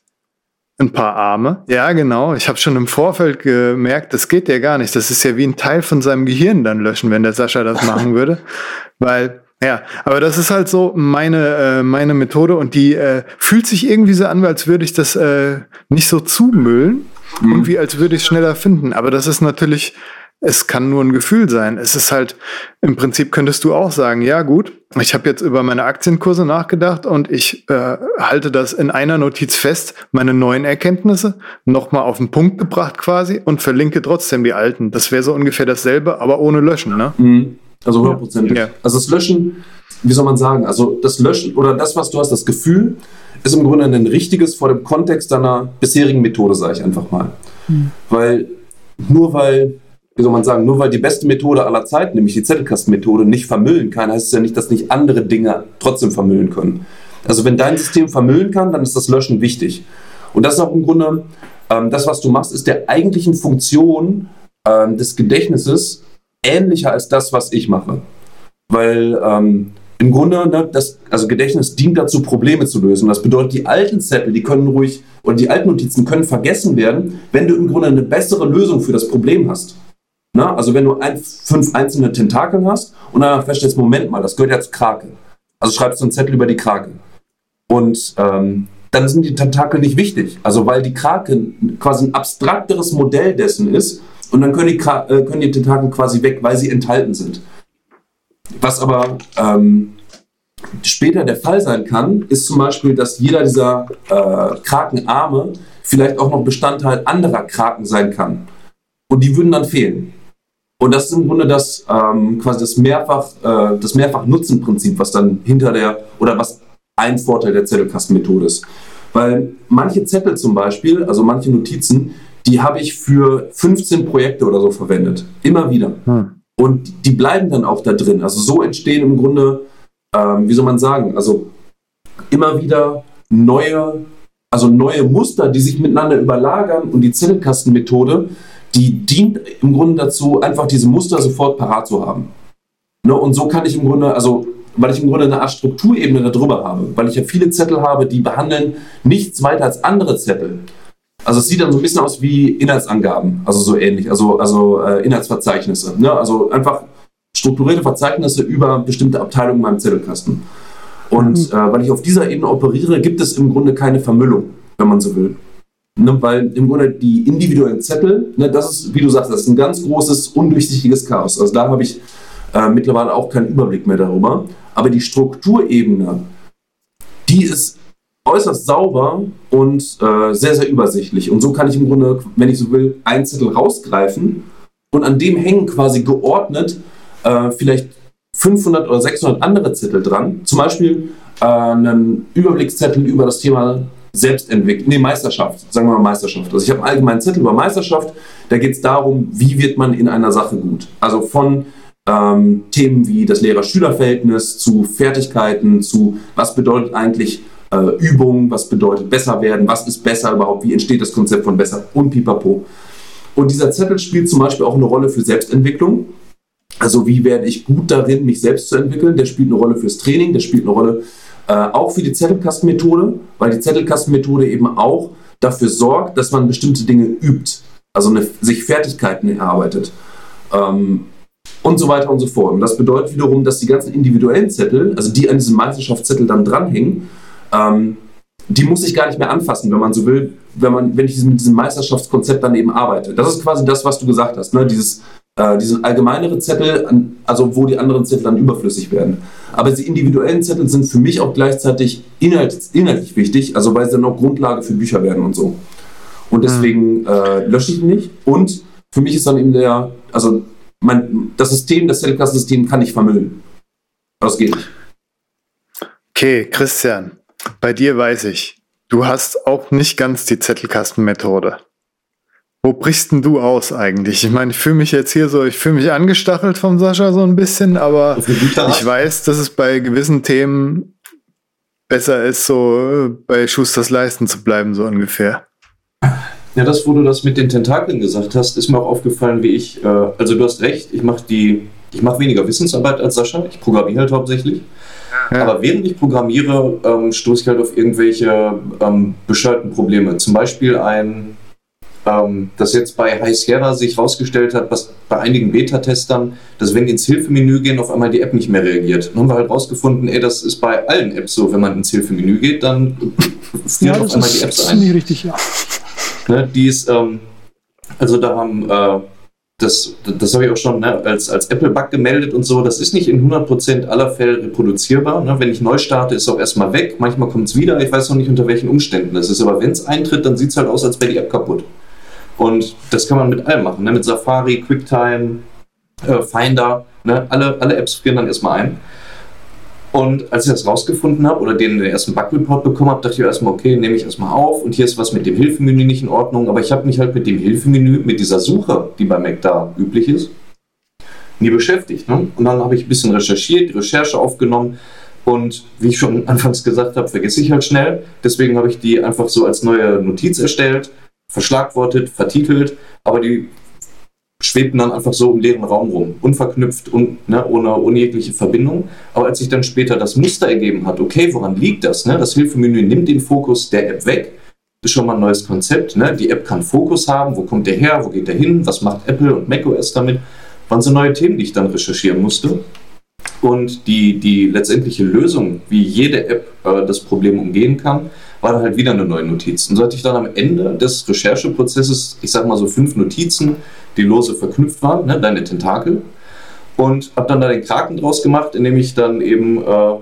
ein paar Arme. Ja, genau. Ich habe schon im Vorfeld gemerkt, das geht ja gar nicht. Das ist ja wie ein Teil von seinem Gehirn dann löschen, wenn der Sascha das machen würde. Weil, ja, aber das ist halt so meine, äh, meine Methode und die äh, fühlt sich irgendwie so an, als würde ich das äh, nicht so zumüllen mhm. und wie als würde ich es schneller finden. Aber das ist natürlich es kann nur ein Gefühl sein. Es ist halt, im Prinzip könntest du auch sagen, ja gut, ich habe jetzt über meine Aktienkurse nachgedacht und ich äh, halte das in einer Notiz fest, meine neuen Erkenntnisse, nochmal auf den Punkt gebracht quasi und verlinke trotzdem die alten. Das wäre so ungefähr dasselbe, aber ohne Löschen, ne? Mhm. Also hundertprozentig. Ja. Also das Löschen, wie soll man sagen, also das Löschen oder das, was du hast, das Gefühl, ist im Grunde ein richtiges vor dem Kontext deiner bisherigen Methode, sage ich einfach mal. Mhm. Weil nur weil wie soll man sagen, nur weil die beste Methode aller Zeiten, nämlich die Zettelkastenmethode, nicht vermüllen kann, heißt es ja nicht, dass nicht andere Dinge trotzdem vermüllen können. Also wenn dein System vermüllen kann, dann ist das Löschen wichtig. Und das ist auch im Grunde, ähm, das, was du machst, ist der eigentlichen Funktion ähm, des Gedächtnisses ähnlicher als das, was ich mache. Weil ähm, im Grunde, ne, das, also Gedächtnis dient dazu, Probleme zu lösen. Das bedeutet, die alten Zettel, die können ruhig, oder die alten Notizen können vergessen werden, wenn du im Grunde eine bessere Lösung für das Problem hast. Na, also wenn du ein, fünf einzelne Tentakel hast und dann feststellst, Moment mal, das gehört ja zu Krake. Also schreibst du einen Zettel über die Krake. Und ähm, dann sind die Tentakel nicht wichtig. Also weil die Krake quasi ein abstrakteres Modell dessen ist und dann können die, äh, können die Tentakel quasi weg, weil sie enthalten sind. Was aber ähm, später der Fall sein kann, ist zum Beispiel, dass jeder dieser äh, Krakenarme vielleicht auch noch Bestandteil anderer Kraken sein kann. Und die würden dann fehlen. Und das ist im Grunde das ähm, quasi das mehrfach äh, das mehrfach Nutzen-Prinzip, was dann hinter der oder was ein Vorteil der Zettelkastenmethode ist. Weil manche Zettel zum Beispiel, also manche Notizen, die habe ich für 15 Projekte oder so verwendet. Immer wieder. Hm. Und die bleiben dann auch da drin. Also so entstehen im Grunde, ähm, wie soll man sagen, also immer wieder neue, also neue Muster, die sich miteinander überlagern und die Zettelkastenmethode die dient im Grunde dazu, einfach diese Muster sofort parat zu haben. Ne? Und so kann ich im Grunde, also weil ich im Grunde eine Art Strukturebene darüber habe, weil ich ja viele Zettel habe, die behandeln nichts weiter als andere Zettel. Also es sieht dann so ein bisschen aus wie Inhaltsangaben, also so ähnlich, also, also äh, Inhaltsverzeichnisse. Ne? Also einfach strukturierte Verzeichnisse über bestimmte Abteilungen in meinem Zettelkasten. Und mhm. äh, weil ich auf dieser Ebene operiere, gibt es im Grunde keine Vermüllung, wenn man so will. Ne, weil im Grunde die individuellen Zettel, ne, das ist, wie du sagst, das ist ein ganz großes, undurchsichtiges Chaos. Also da habe ich äh, mittlerweile auch keinen Überblick mehr darüber. Aber die Strukturebene, die ist äußerst sauber und äh, sehr, sehr übersichtlich. Und so kann ich im Grunde, wenn ich so will, einen Zettel rausgreifen und an dem hängen quasi geordnet äh, vielleicht 500 oder 600 andere Zettel dran. Zum Beispiel äh, einen Überblickszettel über das Thema Selbstentwicklung, nee, Meisterschaft, sagen wir mal Meisterschaft. Also ich habe einen allgemeinen Zettel über Meisterschaft, da geht es darum, wie wird man in einer Sache gut. Also von ähm, Themen wie das Lehrer-Schüler-Verhältnis zu Fertigkeiten, zu was bedeutet eigentlich äh, Übung, was bedeutet besser werden, was ist besser überhaupt, wie entsteht das Konzept von besser und pipapo. Und dieser Zettel spielt zum Beispiel auch eine Rolle für Selbstentwicklung. Also wie werde ich gut darin, mich selbst zu entwickeln? Der spielt eine Rolle fürs Training, der spielt eine Rolle äh, auch für die Zettelkastenmethode, weil die Zettelkastenmethode eben auch dafür sorgt, dass man bestimmte Dinge übt, also eine, sich Fertigkeiten erarbeitet ähm, und so weiter und so fort. Und das bedeutet wiederum, dass die ganzen individuellen Zettel, also die an diesem Meisterschaftszettel dann dranhängen, ähm, die muss ich gar nicht mehr anfassen, wenn man so will, wenn, man, wenn ich mit diesem Meisterschaftskonzept dann eben arbeite. Das ist quasi das, was du gesagt hast, ne? dieses äh, diese allgemeinere Zettel, also wo die anderen Zettel dann überflüssig werden. Aber die individuellen Zettel sind für mich auch gleichzeitig inhalt, inhaltlich wichtig, also weil sie dann auch Grundlage für Bücher werden und so. Und mhm. deswegen äh, lösche ich die nicht. Und für mich ist dann eben der, also mein, das System, das Zettelkassensystem kann ich vermüllen. Das geht nicht. Okay, Christian, bei dir weiß ich, du hast auch nicht ganz die Zettelkastenmethode. Wo brichst denn du aus eigentlich? Ich meine, ich fühle mich jetzt hier so, ich fühle mich angestachelt vom Sascha so ein bisschen, aber ich weiß, dass es bei gewissen Themen besser ist, so bei Schusters Leisten zu bleiben, so ungefähr. Ja, das, wo du das mit den Tentakeln gesagt hast, ist mir auch aufgefallen, wie ich, äh, also du hast recht, ich mache die, ich mache weniger Wissensarbeit als Sascha, ich programmiere halt hauptsächlich. Ja. Aber während ich programmiere, ähm, stoße ich halt auf irgendwelche ähm, bescheuerten Probleme. Zum Beispiel ein, ähm, das jetzt bei High Sierra sich herausgestellt hat, was bei einigen Beta-Testern, dass wenn die ins Hilfemenü gehen, auf einmal die App nicht mehr reagiert. Dann haben wir halt rausgefunden, ey, das ist bei allen Apps so, wenn man ins Hilfemenü geht, dann frieren ja, auf einmal die Apps ein. Das ist richtig, ja. Ne, die ist, ähm, also da haben, äh, das, das habe ich auch schon ne, als, als Apple-Bug gemeldet und so, das ist nicht in 100% aller Fälle reproduzierbar. Ne? Wenn ich neu starte, ist es auch erstmal weg. Manchmal kommt es wieder, ich weiß noch nicht unter welchen Umständen das ist. Aber wenn es eintritt, dann sieht es halt aus, als wäre die App kaputt. Und das kann man mit allem machen, ne? mit Safari, QuickTime, äh, Finder. Ne? Alle, alle Apps frieren dann erstmal ein. Und als ich das rausgefunden habe oder den, ersten Bug-Report bekommen habe, dachte ich erstmal, okay, nehme ich erstmal auf und hier ist was mit dem Hilfemenü nicht in Ordnung. Aber ich habe mich halt mit dem Hilfemenü, mit dieser Suche, die bei Mac da üblich ist, nie beschäftigt. Ne? Und dann habe ich ein bisschen recherchiert, die Recherche aufgenommen und wie ich schon anfangs gesagt habe, vergesse ich halt schnell. Deswegen habe ich die einfach so als neue Notiz erstellt, verschlagwortet, vertitelt, aber die schwebten dann einfach so im leeren Raum rum, unverknüpft und ne, ohne, ohne jegliche Verbindung. Aber als sich dann später das Muster ergeben hat, okay, woran liegt das? Ne? Das Hilfemenü nimmt den Fokus der App weg. Das ist schon mal ein neues Konzept. Ne? Die App kann Fokus haben. Wo kommt der her? Wo geht der hin? Was macht Apple und macOS damit? Waren so neue Themen, die ich dann recherchieren musste. Und die, die letztendliche Lösung, wie jede App äh, das Problem umgehen kann, war dann halt wieder eine neue Notiz. Und so hatte ich dann am Ende des Rechercheprozesses, ich sag mal so fünf Notizen, die lose verknüpft waren, ne, deine Tentakel. Und habe dann da den Kraken draus gemacht, indem ich dann eben äh,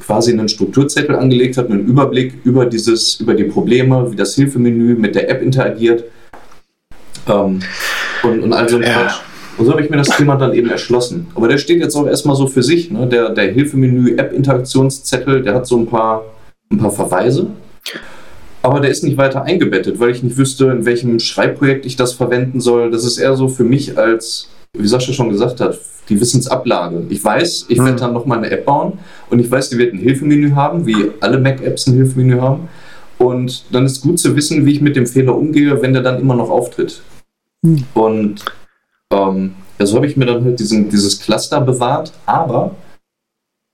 quasi einen Strukturzettel angelegt habe, einen Überblick über dieses, über die Probleme, wie das Hilfemenü mit der App interagiert ähm, und, und all so ein ja. Quatsch. Und so habe ich mir das Thema dann eben erschlossen. Aber der steht jetzt auch erstmal so für sich. Ne? Der, der Hilfemenü-App-Interaktionszettel, der hat so ein paar, ein paar Verweise. Aber der ist nicht weiter eingebettet, weil ich nicht wüsste, in welchem Schreibprojekt ich das verwenden soll. Das ist eher so für mich als, wie Sascha schon gesagt hat, die Wissensablage. Ich weiß, ich hm. werde dann nochmal eine App bauen und ich weiß, die wird ein Hilfemenü haben, wie alle Mac-Apps ein Hilfemenü haben. Und dann ist gut zu wissen, wie ich mit dem Fehler umgehe, wenn der dann immer noch auftritt. Hm. Und ähm, ja, so habe ich mir dann halt diesen, dieses Cluster bewahrt, aber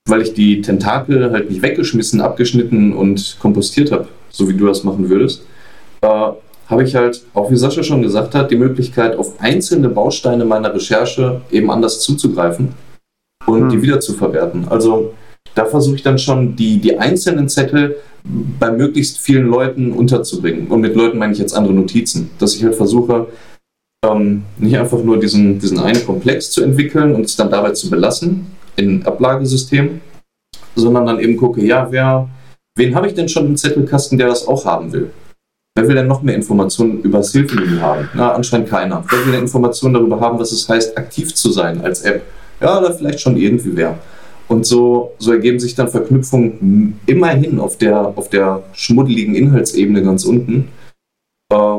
weil ich die Tentakel halt nicht weggeschmissen, abgeschnitten und kompostiert habe, so wie du das machen würdest, äh, habe ich halt, auch wie Sascha schon gesagt hat, die Möglichkeit, auf einzelne Bausteine meiner Recherche eben anders zuzugreifen und hm. die wieder zu verwerten. Also da versuche ich dann schon, die, die einzelnen Zettel bei möglichst vielen Leuten unterzubringen. Und mit Leuten meine ich jetzt andere Notizen, dass ich halt versuche, ähm, nicht einfach nur diesen, diesen einen Komplex zu entwickeln und es dann dabei zu belassen in Ablagesystem, sondern dann eben gucke, ja, wer, wen habe ich denn schon im Zettelkasten, der das auch haben will? Wer will denn noch mehr Informationen über das Hilfemenü haben? Na, anscheinend keiner. Wer will denn Informationen darüber haben, was es heißt, aktiv zu sein als App? Ja, oder vielleicht schon irgendwie wer. Und so, so ergeben sich dann Verknüpfungen immerhin auf der, auf der schmuddeligen Inhaltsebene ganz unten. Äh,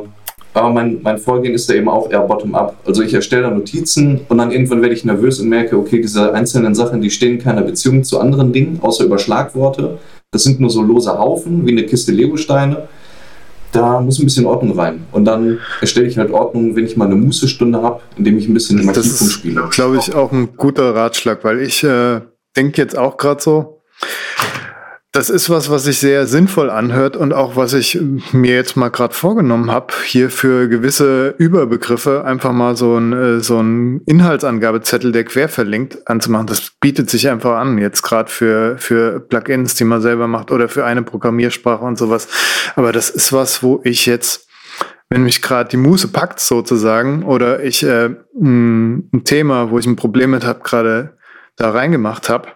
aber mein, mein Vorgehen ist da eben auch eher bottom-up. Also ich erstelle da Notizen und dann irgendwann werde ich nervös und merke, okay, diese einzelnen Sachen, die stehen in keiner Beziehung zu anderen Dingen, außer über Schlagworte. Das sind nur so lose Haufen, wie eine Kiste Lego-Steine. Da muss ein bisschen Ordnung rein. Und dann erstelle ich halt Ordnung, wenn ich mal eine Mußestunde habe, indem ich ein bisschen Magie spiele. Das ist, glaube ich, auch ein guter Ratschlag, weil ich äh, denke jetzt auch gerade so, das ist was, was sich sehr sinnvoll anhört und auch was ich mir jetzt mal gerade vorgenommen habe, hier für gewisse Überbegriffe einfach mal so ein, äh, so ein Inhaltsangabezettel, der quer verlinkt, anzumachen. Das bietet sich einfach an, jetzt gerade für, für Plugins, die man selber macht oder für eine Programmiersprache und sowas. Aber das ist was, wo ich jetzt wenn mich gerade die Muße packt sozusagen oder ich äh, ein Thema, wo ich ein Problem mit habe, gerade da reingemacht habe,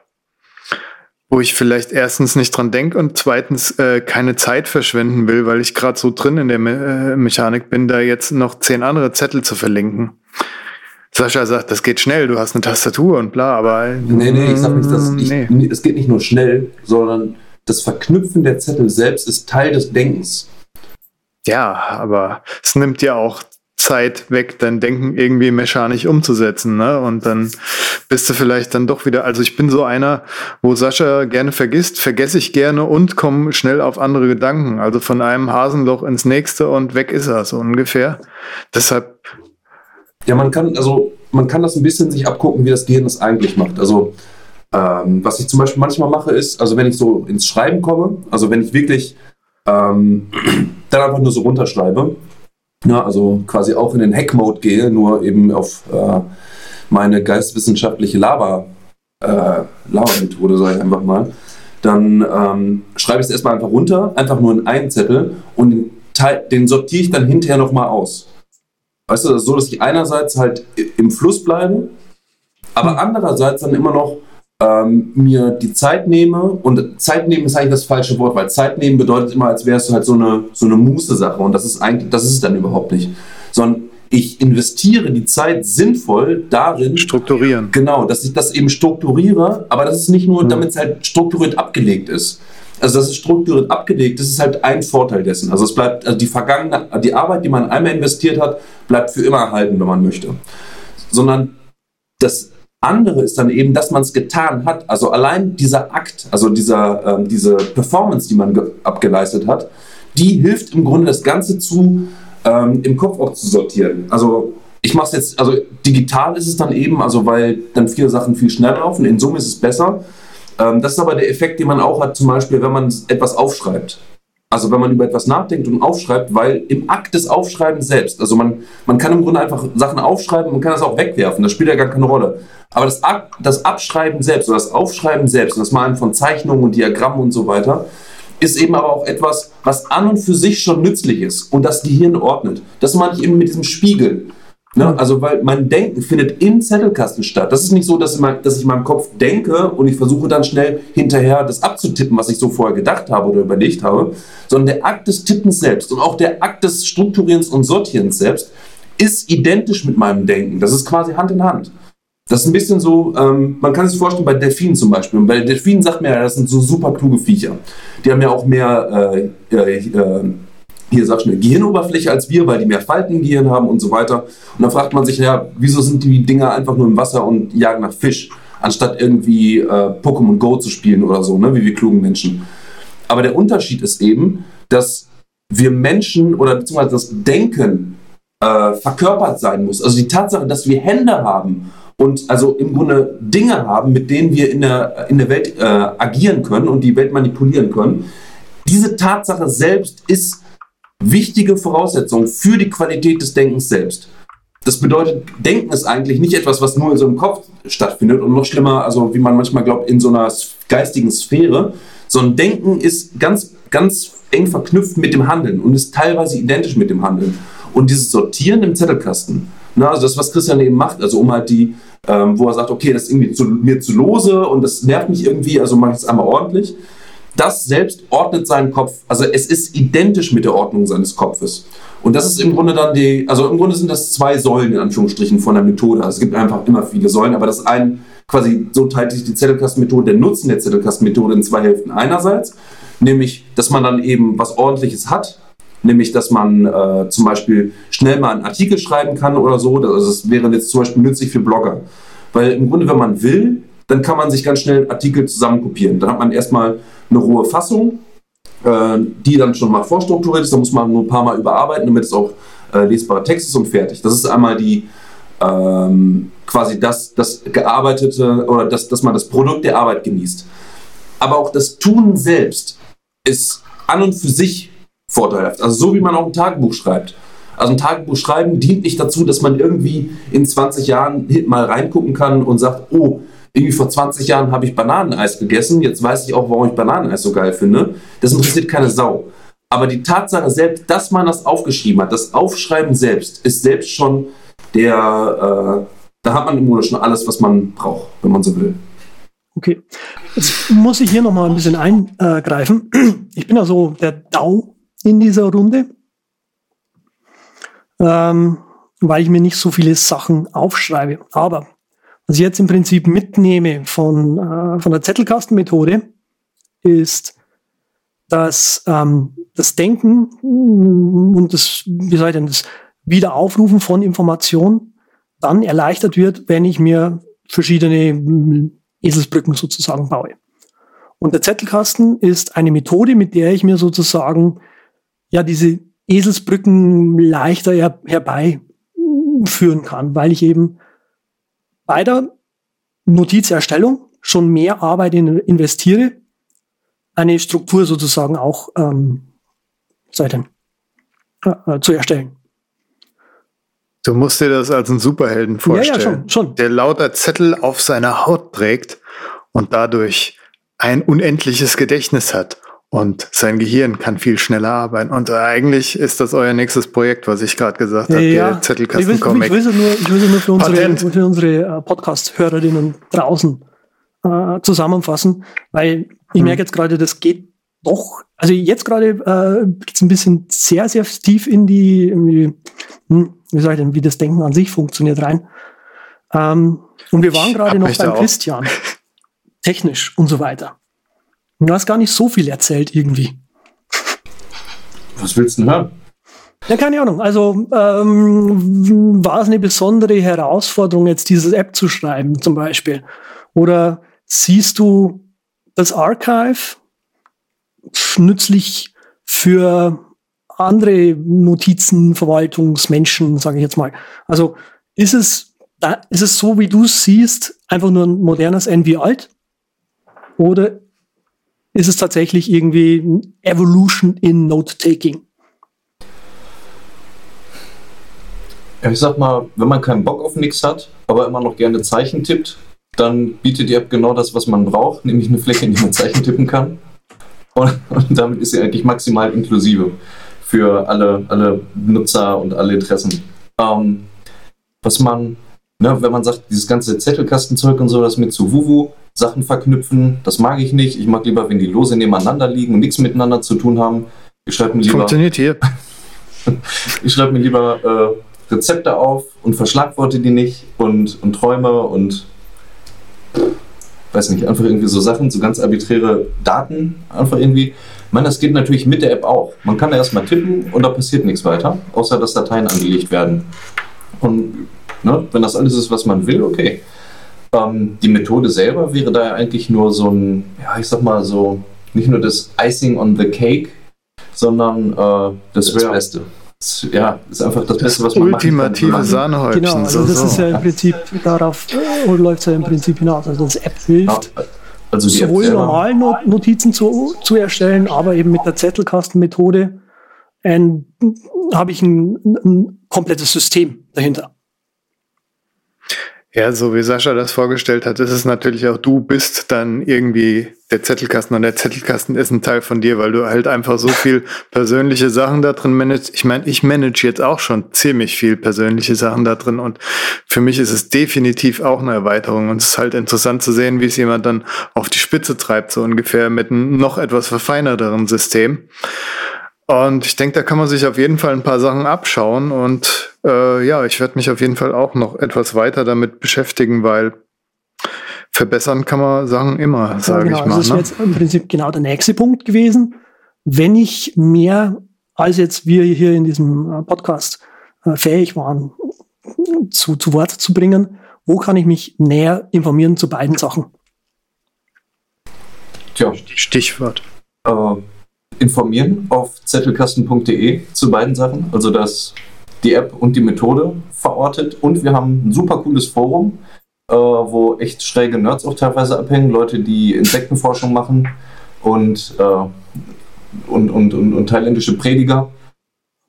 wo ich vielleicht erstens nicht dran denke und zweitens äh, keine Zeit verschwenden will, weil ich gerade so drin in der Me äh, Mechanik bin, da jetzt noch zehn andere Zettel zu verlinken. Sascha sagt, das geht schnell, du hast eine Tastatur und bla, aber. Nee, nee, ich sag nicht, dass ich, nee. es geht nicht nur schnell, sondern das Verknüpfen der Zettel selbst ist Teil des Denkens. Ja, aber es nimmt ja auch Zeit weg, dein Denken irgendwie mechanisch umzusetzen. Ne? Und dann bist du vielleicht dann doch wieder, also ich bin so einer, wo Sascha gerne vergisst, vergesse ich gerne und komme schnell auf andere Gedanken. Also von einem Hasenloch ins nächste und weg ist er so ungefähr. Deshalb. Ja, man kann, also man kann das ein bisschen sich abgucken, wie das Gehirn das eigentlich macht. Also ähm, was ich zum Beispiel manchmal mache, ist, also wenn ich so ins Schreiben komme, also wenn ich wirklich ähm, dann einfach nur so runterschreibe, ja, also quasi auch in den Hack-Mode gehe, nur eben auf äh, meine geistwissenschaftliche Lava, äh, Lava-Methode, sage ich einfach mal, dann ähm, schreibe ich es erstmal einfach runter, einfach nur in einen Zettel und den, Teil, den sortiere ich dann hinterher nochmal aus. Weißt du, das so, dass ich einerseits halt im Fluss bleibe, aber andererseits dann immer noch ähm, mir die Zeit nehme, und Zeit nehmen ist eigentlich das falsche Wort, weil Zeit nehmen bedeutet immer, als wärst du halt so eine, so eine Muße-Sache und das ist eigentlich, das ist es dann überhaupt nicht. Sondern ich investiere die Zeit sinnvoll darin. Strukturieren. Genau, dass ich das eben strukturiere, aber das ist nicht nur, mhm. damit es halt strukturiert abgelegt ist. Also, dass es strukturiert abgelegt ist, ist halt ein Vorteil dessen. Also, es bleibt, also die vergangene, die Arbeit, die man einmal investiert hat, bleibt für immer erhalten, wenn man möchte. Sondern das andere ist dann eben, dass man es getan hat. Also allein dieser Akt, also dieser, äh, diese Performance, die man abgeleistet hat, die hilft im Grunde das Ganze zu ähm, im Kopf auch zu sortieren. Also ich mache es jetzt, also digital ist es dann eben, also weil dann viele Sachen viel schneller laufen. In Summe ist es besser. Ähm, das ist aber der Effekt, den man auch hat, zum Beispiel, wenn man etwas aufschreibt. Also wenn man über etwas nachdenkt und aufschreibt, weil im Akt des Aufschreibens selbst, also man, man kann im Grunde einfach Sachen aufschreiben und kann das auch wegwerfen, das spielt ja gar keine Rolle. Aber das, das Abschreiben selbst oder das Aufschreiben selbst, das Malen von Zeichnungen und Diagrammen und so weiter, ist eben aber auch etwas, was an und für sich schon nützlich ist und das Gehirn ordnet. Das meine ich eben mit diesem Spiegel. Ne? Also, weil mein Denken findet im Zettelkasten statt. Das ist nicht so, dass, mein, dass ich in meinem Kopf denke und ich versuche dann schnell hinterher das abzutippen, was ich so vorher gedacht habe oder überlegt habe, sondern der Akt des Tippens selbst und auch der Akt des Strukturierens und Sortierens selbst ist identisch mit meinem Denken. Das ist quasi Hand in Hand. Das ist ein bisschen so, ähm, man kann sich vorstellen, bei Delfinen zum Beispiel. Und bei Delfinen sagt man ja, das sind so super kluge Viecher. Die haben ja auch mehr äh, äh, äh, hier sag mal, Gehirnoberfläche als wir, weil die mehr Falten im Gehirn haben und so weiter. Und dann fragt man sich, ja, wieso sind die Dinger einfach nur im Wasser und jagen nach Fisch, anstatt irgendwie äh, Pokémon Go zu spielen oder so, ne, wie wir klugen Menschen. Aber der Unterschied ist eben, dass wir Menschen oder beziehungsweise das Denken äh, verkörpert sein muss. Also die Tatsache, dass wir Hände haben und also im Grunde Dinge haben, mit denen wir in der, in der Welt äh, agieren können und die Welt manipulieren können. Diese Tatsache selbst ist wichtige Voraussetzung für die Qualität des Denkens selbst. Das bedeutet, Denken ist eigentlich nicht etwas, was nur in so einem Kopf stattfindet und noch schlimmer, also wie man manchmal glaubt, in so einer geistigen Sphäre, sondern Denken ist ganz, ganz eng verknüpft mit dem Handeln und ist teilweise identisch mit dem Handeln. Und dieses Sortieren im Zettelkasten, na, also das, was Christian eben macht, also um halt die, ähm, wo er sagt, okay, das ist irgendwie zu, mir zu lose und das nervt mich irgendwie, also mache ich es einmal ordentlich das selbst ordnet seinen Kopf. Also es ist identisch mit der Ordnung seines Kopfes. Und das ist im Grunde dann die, also im Grunde sind das zwei Säulen in Anführungsstrichen von der Methode. Also es gibt einfach immer viele Säulen, aber das ist ein, quasi so teilt sich die Zettelkastenmethode, der Nutzen der Zettelkastenmethode in zwei Hälften. Einerseits, nämlich, dass man dann eben was Ordentliches hat, nämlich, dass man äh, zum Beispiel schnell mal einen Artikel schreiben kann oder so. Also das wäre jetzt zum Beispiel nützlich für Blogger. Weil im Grunde, wenn man will, dann kann man sich ganz schnell Artikel zusammenkopieren. Dann hat man erstmal eine rohe Fassung, äh, die dann schon mal vorstrukturiert ist. Da muss man nur ein paar Mal überarbeiten, damit es auch äh, lesbarer Text ist und fertig. Das ist einmal die ähm, quasi das, das gearbeitete oder das, dass man das Produkt der Arbeit genießt. Aber auch das Tun selbst ist an und für sich vorteilhaft. Also so wie man auch ein Tagebuch schreibt. Also ein Tagebuch schreiben dient nicht dazu, dass man irgendwie in 20 Jahren mal reingucken kann und sagt, oh, irgendwie vor 20 Jahren habe ich Bananeneis gegessen, jetzt weiß ich auch, warum ich Bananeneis so geil finde. Das interessiert keine Sau. Aber die Tatsache selbst, dass man das aufgeschrieben hat, das Aufschreiben selbst, ist selbst schon der, äh, da hat man im Grunde schon alles, was man braucht, wenn man so will. Okay, jetzt muss ich hier nochmal ein bisschen eingreifen. Ich bin also der DAO in dieser Runde, ähm, weil ich mir nicht so viele Sachen aufschreibe. Aber was ich jetzt im Prinzip mitnehme von, äh, von der Zettelkastenmethode, ist, dass ähm, das Denken und das, wie soll ich denn, das Wiederaufrufen von Informationen dann erleichtert wird, wenn ich mir verschiedene Eselsbrücken sozusagen baue. Und der Zettelkasten ist eine Methode, mit der ich mir sozusagen ja diese Eselsbrücken leichter her herbeiführen kann, weil ich eben bei der Notizerstellung schon mehr Arbeit in, investiere, eine Struktur sozusagen auch ähm, denn, äh, zu erstellen. Du musst dir das als einen Superhelden vorstellen, ja, ja, schon, schon. der lauter Zettel auf seiner Haut trägt und dadurch ein unendliches Gedächtnis hat. Und sein Gehirn kann viel schneller arbeiten. Und eigentlich ist das euer nächstes Projekt, was ich gerade gesagt habe, ja, der Zettelkasten-Comic. Ich will es nur, ich will nur für unsere, für unsere äh, Podcast-Hörerinnen draußen äh, zusammenfassen, weil ich hm. merke jetzt gerade, das geht doch, also jetzt gerade äh, geht ein bisschen sehr, sehr tief in die, in die hm, wie soll ich denn, wie das Denken an sich funktioniert rein. Ähm, und wir waren gerade noch beim Christian. Technisch und so weiter. Und du hast gar nicht so viel erzählt irgendwie. Was willst du denn hören? Ja, keine Ahnung. Also ähm, war es eine besondere Herausforderung, jetzt diese App zu schreiben, zum Beispiel? Oder siehst du das Archive nützlich für andere Notizenverwaltungsmenschen, sage ich jetzt mal. Also ist es, ist es so, wie du es siehst, einfach nur ein modernes NV alt? Oder ist es tatsächlich irgendwie Evolution in Note-Taking? Ich sag mal, wenn man keinen Bock auf nichts hat, aber immer noch gerne Zeichen tippt, dann bietet die App genau das, was man braucht, nämlich eine Fläche, in die man Zeichen tippen kann. Und, und damit ist sie eigentlich maximal inklusive für alle, alle Nutzer und alle Interessen. Ähm, was man, ne, wenn man sagt, dieses ganze Zettelkastenzeug und so, das mit zu Wuwu Sachen verknüpfen, das mag ich nicht. Ich mag lieber, wenn die lose nebeneinander liegen und nichts miteinander zu tun haben. Ich schreibe mir lieber. Funktioniert hier. ich schreibe mir lieber äh, Rezepte auf und verschlagworte die nicht und, und Träume und weiß nicht, einfach irgendwie so Sachen, so ganz arbiträre Daten, einfach irgendwie. Ich meine, das geht natürlich mit der App auch. Man kann da erstmal tippen und da passiert nichts weiter, außer dass Dateien angelegt werden. Und ne, wenn das alles ist, was man will, okay. Ähm, die Methode selber wäre da ja eigentlich nur so ein, ja, ich sag mal so, nicht nur das Icing on the Cake, sondern äh, das, das Beste ja, ist einfach das, das Beste, was man ultimative machen kann. Sahnehäubchen. Genau, also das so. ist ja im Prinzip darauf äh, läuft es ja im Prinzip hinaus. Also das App hilft, ja, also sowohl normalen Notizen zu, zu erstellen, aber eben mit der Zettelkastenmethode habe ich ein, ein komplettes System dahinter. Ja, so wie Sascha das vorgestellt hat, ist es natürlich auch, du bist dann irgendwie der Zettelkasten und der Zettelkasten ist ein Teil von dir, weil du halt einfach so viel persönliche Sachen da drin managst. Ich meine, ich manage jetzt auch schon ziemlich viel persönliche Sachen da drin und für mich ist es definitiv auch eine Erweiterung und es ist halt interessant zu sehen, wie es jemand dann auf die Spitze treibt, so ungefähr mit einem noch etwas verfeinerteren System. Und ich denke, da kann man sich auf jeden Fall ein paar Sachen abschauen. Und äh, ja, ich werde mich auf jeden Fall auch noch etwas weiter damit beschäftigen, weil verbessern kann man Sachen immer, sage ja, genau. ich mal. Das ist ne? jetzt im Prinzip genau der nächste Punkt gewesen. Wenn ich mehr als jetzt wir hier in diesem äh, Podcast äh, fähig waren, zu, zu Wort zu bringen, wo kann ich mich näher informieren zu beiden Sachen? Tja, Stichwort. Äh, informieren auf zettelkasten.de zu beiden Sachen. Also das die App und die Methode verortet. Und wir haben ein super cooles Forum, äh, wo echt schräge Nerds auch teilweise abhängen, Leute, die Insektenforschung machen und, äh, und, und, und, und, thailändische Prediger.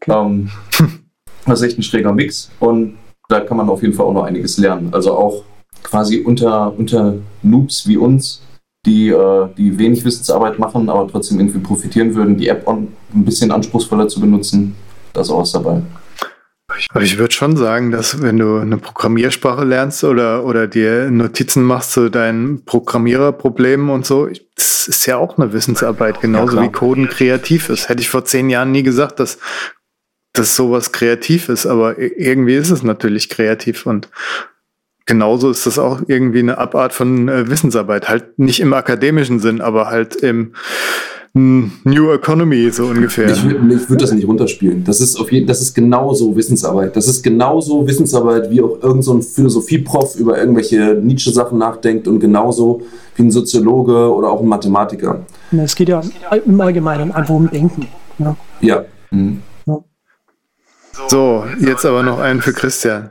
Ähm, das ist echt ein schräger Mix. Und da kann man auf jeden Fall auch noch einiges lernen. Also auch quasi unter, unter Noobs wie uns die, äh, die wenig Wissensarbeit machen, aber trotzdem irgendwie profitieren würden, die App ein bisschen anspruchsvoller zu benutzen. Da ist auch was dabei. Aber ich würde schon sagen, dass wenn du eine Programmiersprache lernst oder, oder dir Notizen machst zu deinen Programmiererproblemen und so, das ist ja auch eine Wissensarbeit, genauso ja, wie Coden kreativ ist. Hätte ich vor zehn Jahren nie gesagt, dass, dass sowas kreativ ist, aber irgendwie ist es natürlich kreativ und genauso ist das auch irgendwie eine Abart von äh, Wissensarbeit. Halt nicht im akademischen Sinn, aber halt im New Economy, so ungefähr. Ich, ich würde das nicht runterspielen. Das ist auf jeden, das ist genauso Wissensarbeit. Das ist genauso Wissensarbeit, wie auch irgendein so ein Philosophieprof über irgendwelche Nietzsche-Sachen nachdenkt und genauso wie ein Soziologe oder auch ein Mathematiker. Es geht ja im Allgemeinen einfach um Denken. Ja. Ja. Mhm. So, jetzt aber noch einen für Christian.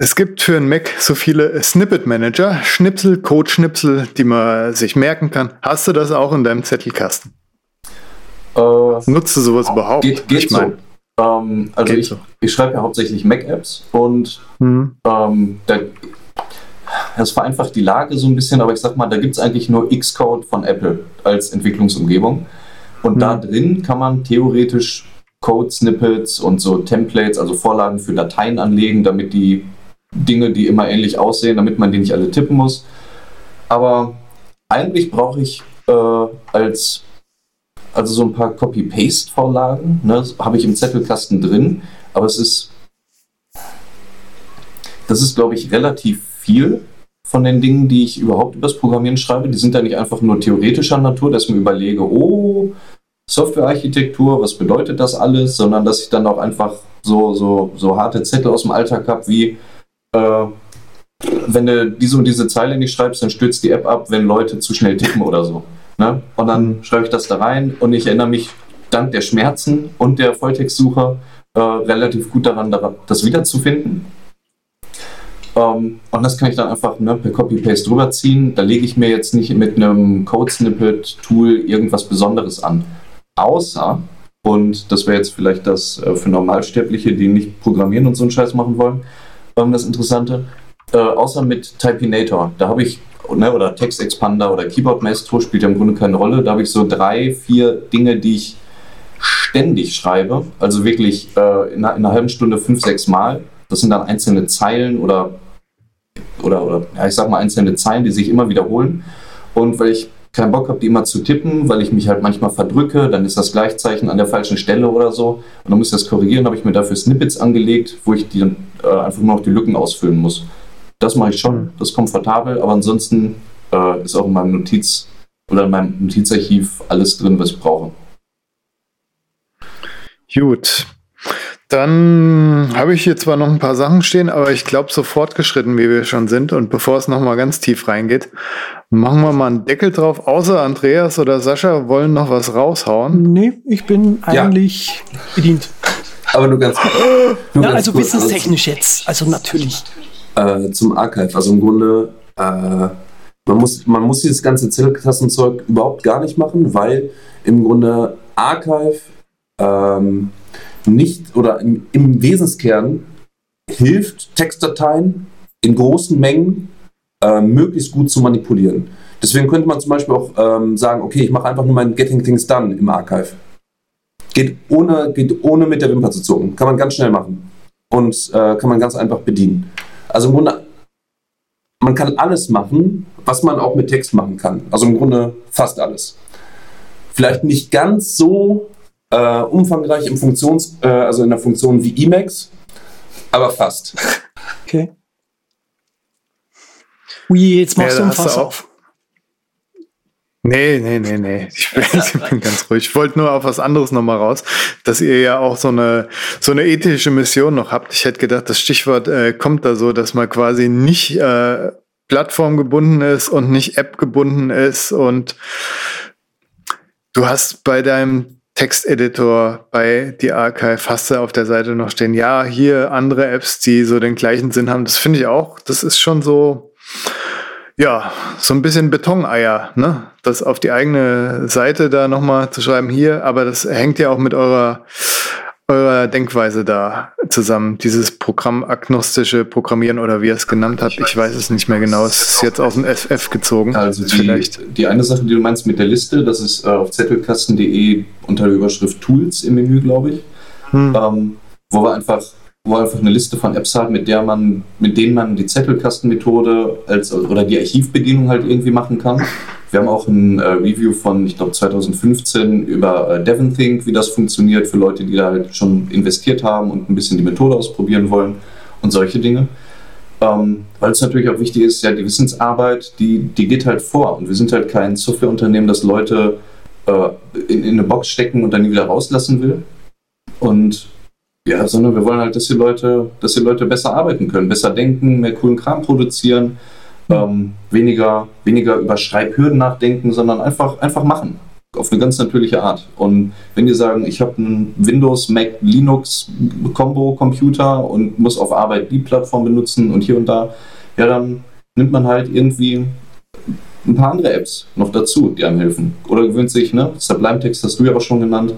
Es gibt für einen Mac so viele Snippet-Manager, Schnipsel, Code-Schnipsel, die man sich merken kann. Hast du das auch in deinem Zettelkasten? Äh, Nutzt du sowas überhaupt? geht geht Ich mein, so. Ähm, also Geht ich, so. ich schreibe ja hauptsächlich Mac-Apps und Hm. ähm, da, das vereinfacht die Lage so ein bisschen, aber ich sag mal, da gibt es eigentlich nur Xcode von Apple als Entwicklungsumgebung. Und da drin kann man theoretisch Code-Snippets und so Templates, also Vorlagen für Dateien anlegen, damit die Dinge, die immer ähnlich aussehen, damit man die nicht alle tippen muss. Aber eigentlich brauche ich äh, als also so ein paar Copy-Paste-Vorlagen, ne, habe ich im Zettelkasten drin, aber es ist das ist, glaube ich, relativ viel von den Dingen, die ich überhaupt übers Programmieren schreibe. Die sind da nicht einfach nur theoretischer Natur, dass ich mir überlege, oh, Softwarearchitektur, was bedeutet das alles, sondern dass ich dann auch einfach so, so, so harte Zettel aus dem Alltag habe, wie äh, wenn du diese und diese Zeile nicht schreibst, dann stürzt die App ab, wenn Leute zu schnell tippen oder so. Ne? Und dann schreibe ich das da rein und ich erinnere mich dank der Schmerzen und der Volltextsuche äh, relativ gut daran, das wiederzufinden. Ähm, und das kann ich dann einfach ne, per Copy-Paste drüberziehen. Da lege ich mir jetzt nicht mit einem Code-Snippet-Tool irgendwas Besonderes an. Außer, und das wäre jetzt vielleicht das äh, für Normalsterbliche, die nicht programmieren und so einen Scheiß machen wollen, ähm, das Interessante, äh, außer mit Typinator. Da habe ich, ne, oder Text Expander oder Keyboard Maestro spielt ja im Grunde keine Rolle. Da habe ich so drei, vier Dinge, die ich ständig schreibe. Also wirklich äh, in, einer, in einer halben Stunde fünf, sechs Mal. Das sind dann einzelne Zeilen oder, oder, oder ja, ich sag mal einzelne Zeilen, die sich immer wiederholen. Und weil ich keinen Bock habe, die immer zu tippen, weil ich mich halt manchmal verdrücke, dann ist das Gleichzeichen an der falschen Stelle oder so. Und dann muss ich das korrigieren, habe ich mir dafür Snippets angelegt, wo ich die dann äh, einfach nur noch die Lücken ausfüllen muss. Das mache ich schon, das ist komfortabel, aber ansonsten äh, ist auch in meinem Notiz oder in meinem Notizarchiv alles drin, was ich brauche. Gut. Dann habe ich hier zwar noch ein paar Sachen stehen, aber ich glaube, so fortgeschritten, wie wir schon sind, und bevor es nochmal ganz tief reingeht, machen wir mal einen Deckel drauf. Außer Andreas oder Sascha wollen noch was raushauen. Nee, ich bin Ja. eigentlich bedient. Aber nur ganz, nur Ja, ganz also kurz. wissenstechnisch jetzt. Also natürlich. äh, zum Archive. Also im Grunde, äh, man, muss, man muss dieses ganze Zettelkassenzeug überhaupt gar nicht machen, weil im Grunde Archive ähm, nicht oder im, im Wesenskern hilft, Textdateien in großen Mengen äh, möglichst gut zu manipulieren. Deswegen könnte man zum Beispiel auch ähm, sagen, okay, ich mache einfach nur mein Getting Things Done im Archive. Geht ohne, geht ohne mit der Wimper zu zucken. Kann man ganz schnell machen. Und äh, kann man ganz einfach bedienen. Also im Grunde, man kann alles machen, was man auch mit Text machen kann. Also im Grunde fast alles. Vielleicht nicht ganz so äh, umfangreich im Funktions, äh, also in der Funktion wie Emacs, aber fast. Okay. Ui, jetzt machst Ja, du ein Fass auf. Nee, nee, nee, nee. Ich bin, ich bin ganz ruhig. Ich wollte nur auf was anderes nochmal raus, dass ihr ja auch so eine, so eine ethische Mission noch habt. Ich hätte gedacht, das Stichwort äh, kommt da so, dass man quasi nicht äh, plattformgebunden ist und nicht App-gebunden ist. Und du hast bei deinem Texteditor bei die Archive hast du auf der Seite noch stehen, ja, hier andere Apps, die so den gleichen Sinn haben. Das finde ich auch, das ist schon so, ja, so ein bisschen Betoneier, ne? Das auf die eigene Seite da nochmal zu schreiben hier, aber das hängt ja auch mit eurer, eurer Denkweise da zusammen. Dieses programmagnostische Programmieren oder wie ihr es genannt habt, ich weiß es nicht mehr genau. Es ist jetzt aus dem FF gezogen. Also die, vielleicht. die eine Sache, die du meinst mit der Liste, das ist äh, auf zettelkasten.de unter der Überschrift Tools im Menü, glaube ich, Hm. ähm, wo wir einfach wo einfach eine Liste von Apps haben, mit der man, mit denen man die Zettelkastenmethode als oder die Archivbedienung halt irgendwie machen kann. Wir haben auch ein äh, Review von, ich glaube, 2015 über äh, DevonThink, wie das funktioniert für Leute, die da halt schon investiert haben und ein bisschen die Methode ausprobieren wollen und solche Dinge. Ähm, weil es natürlich auch wichtig ist, ja, die Wissensarbeit, die, die geht halt vor. Und wir sind halt kein Softwareunternehmen, das Leute äh, in, in eine Box stecken und dann nie wieder rauslassen will. Und ja, sondern wir wollen halt, dass die Leute, dass die Leute besser arbeiten können, besser denken, mehr coolen Kram produzieren, ähm, weniger, weniger über Schreibhürden nachdenken, sondern einfach, einfach machen. Auf eine ganz natürliche Art. Und wenn die sagen, ich habe einen Windows, Mac, Linux Combo Computer und muss auf Arbeit die Plattform benutzen und hier und da, ja, dann nimmt man halt irgendwie ein paar andere Apps noch dazu, die einem helfen. Oder gewöhnt sich, ne? Sublime Text hast du ja auch schon genannt,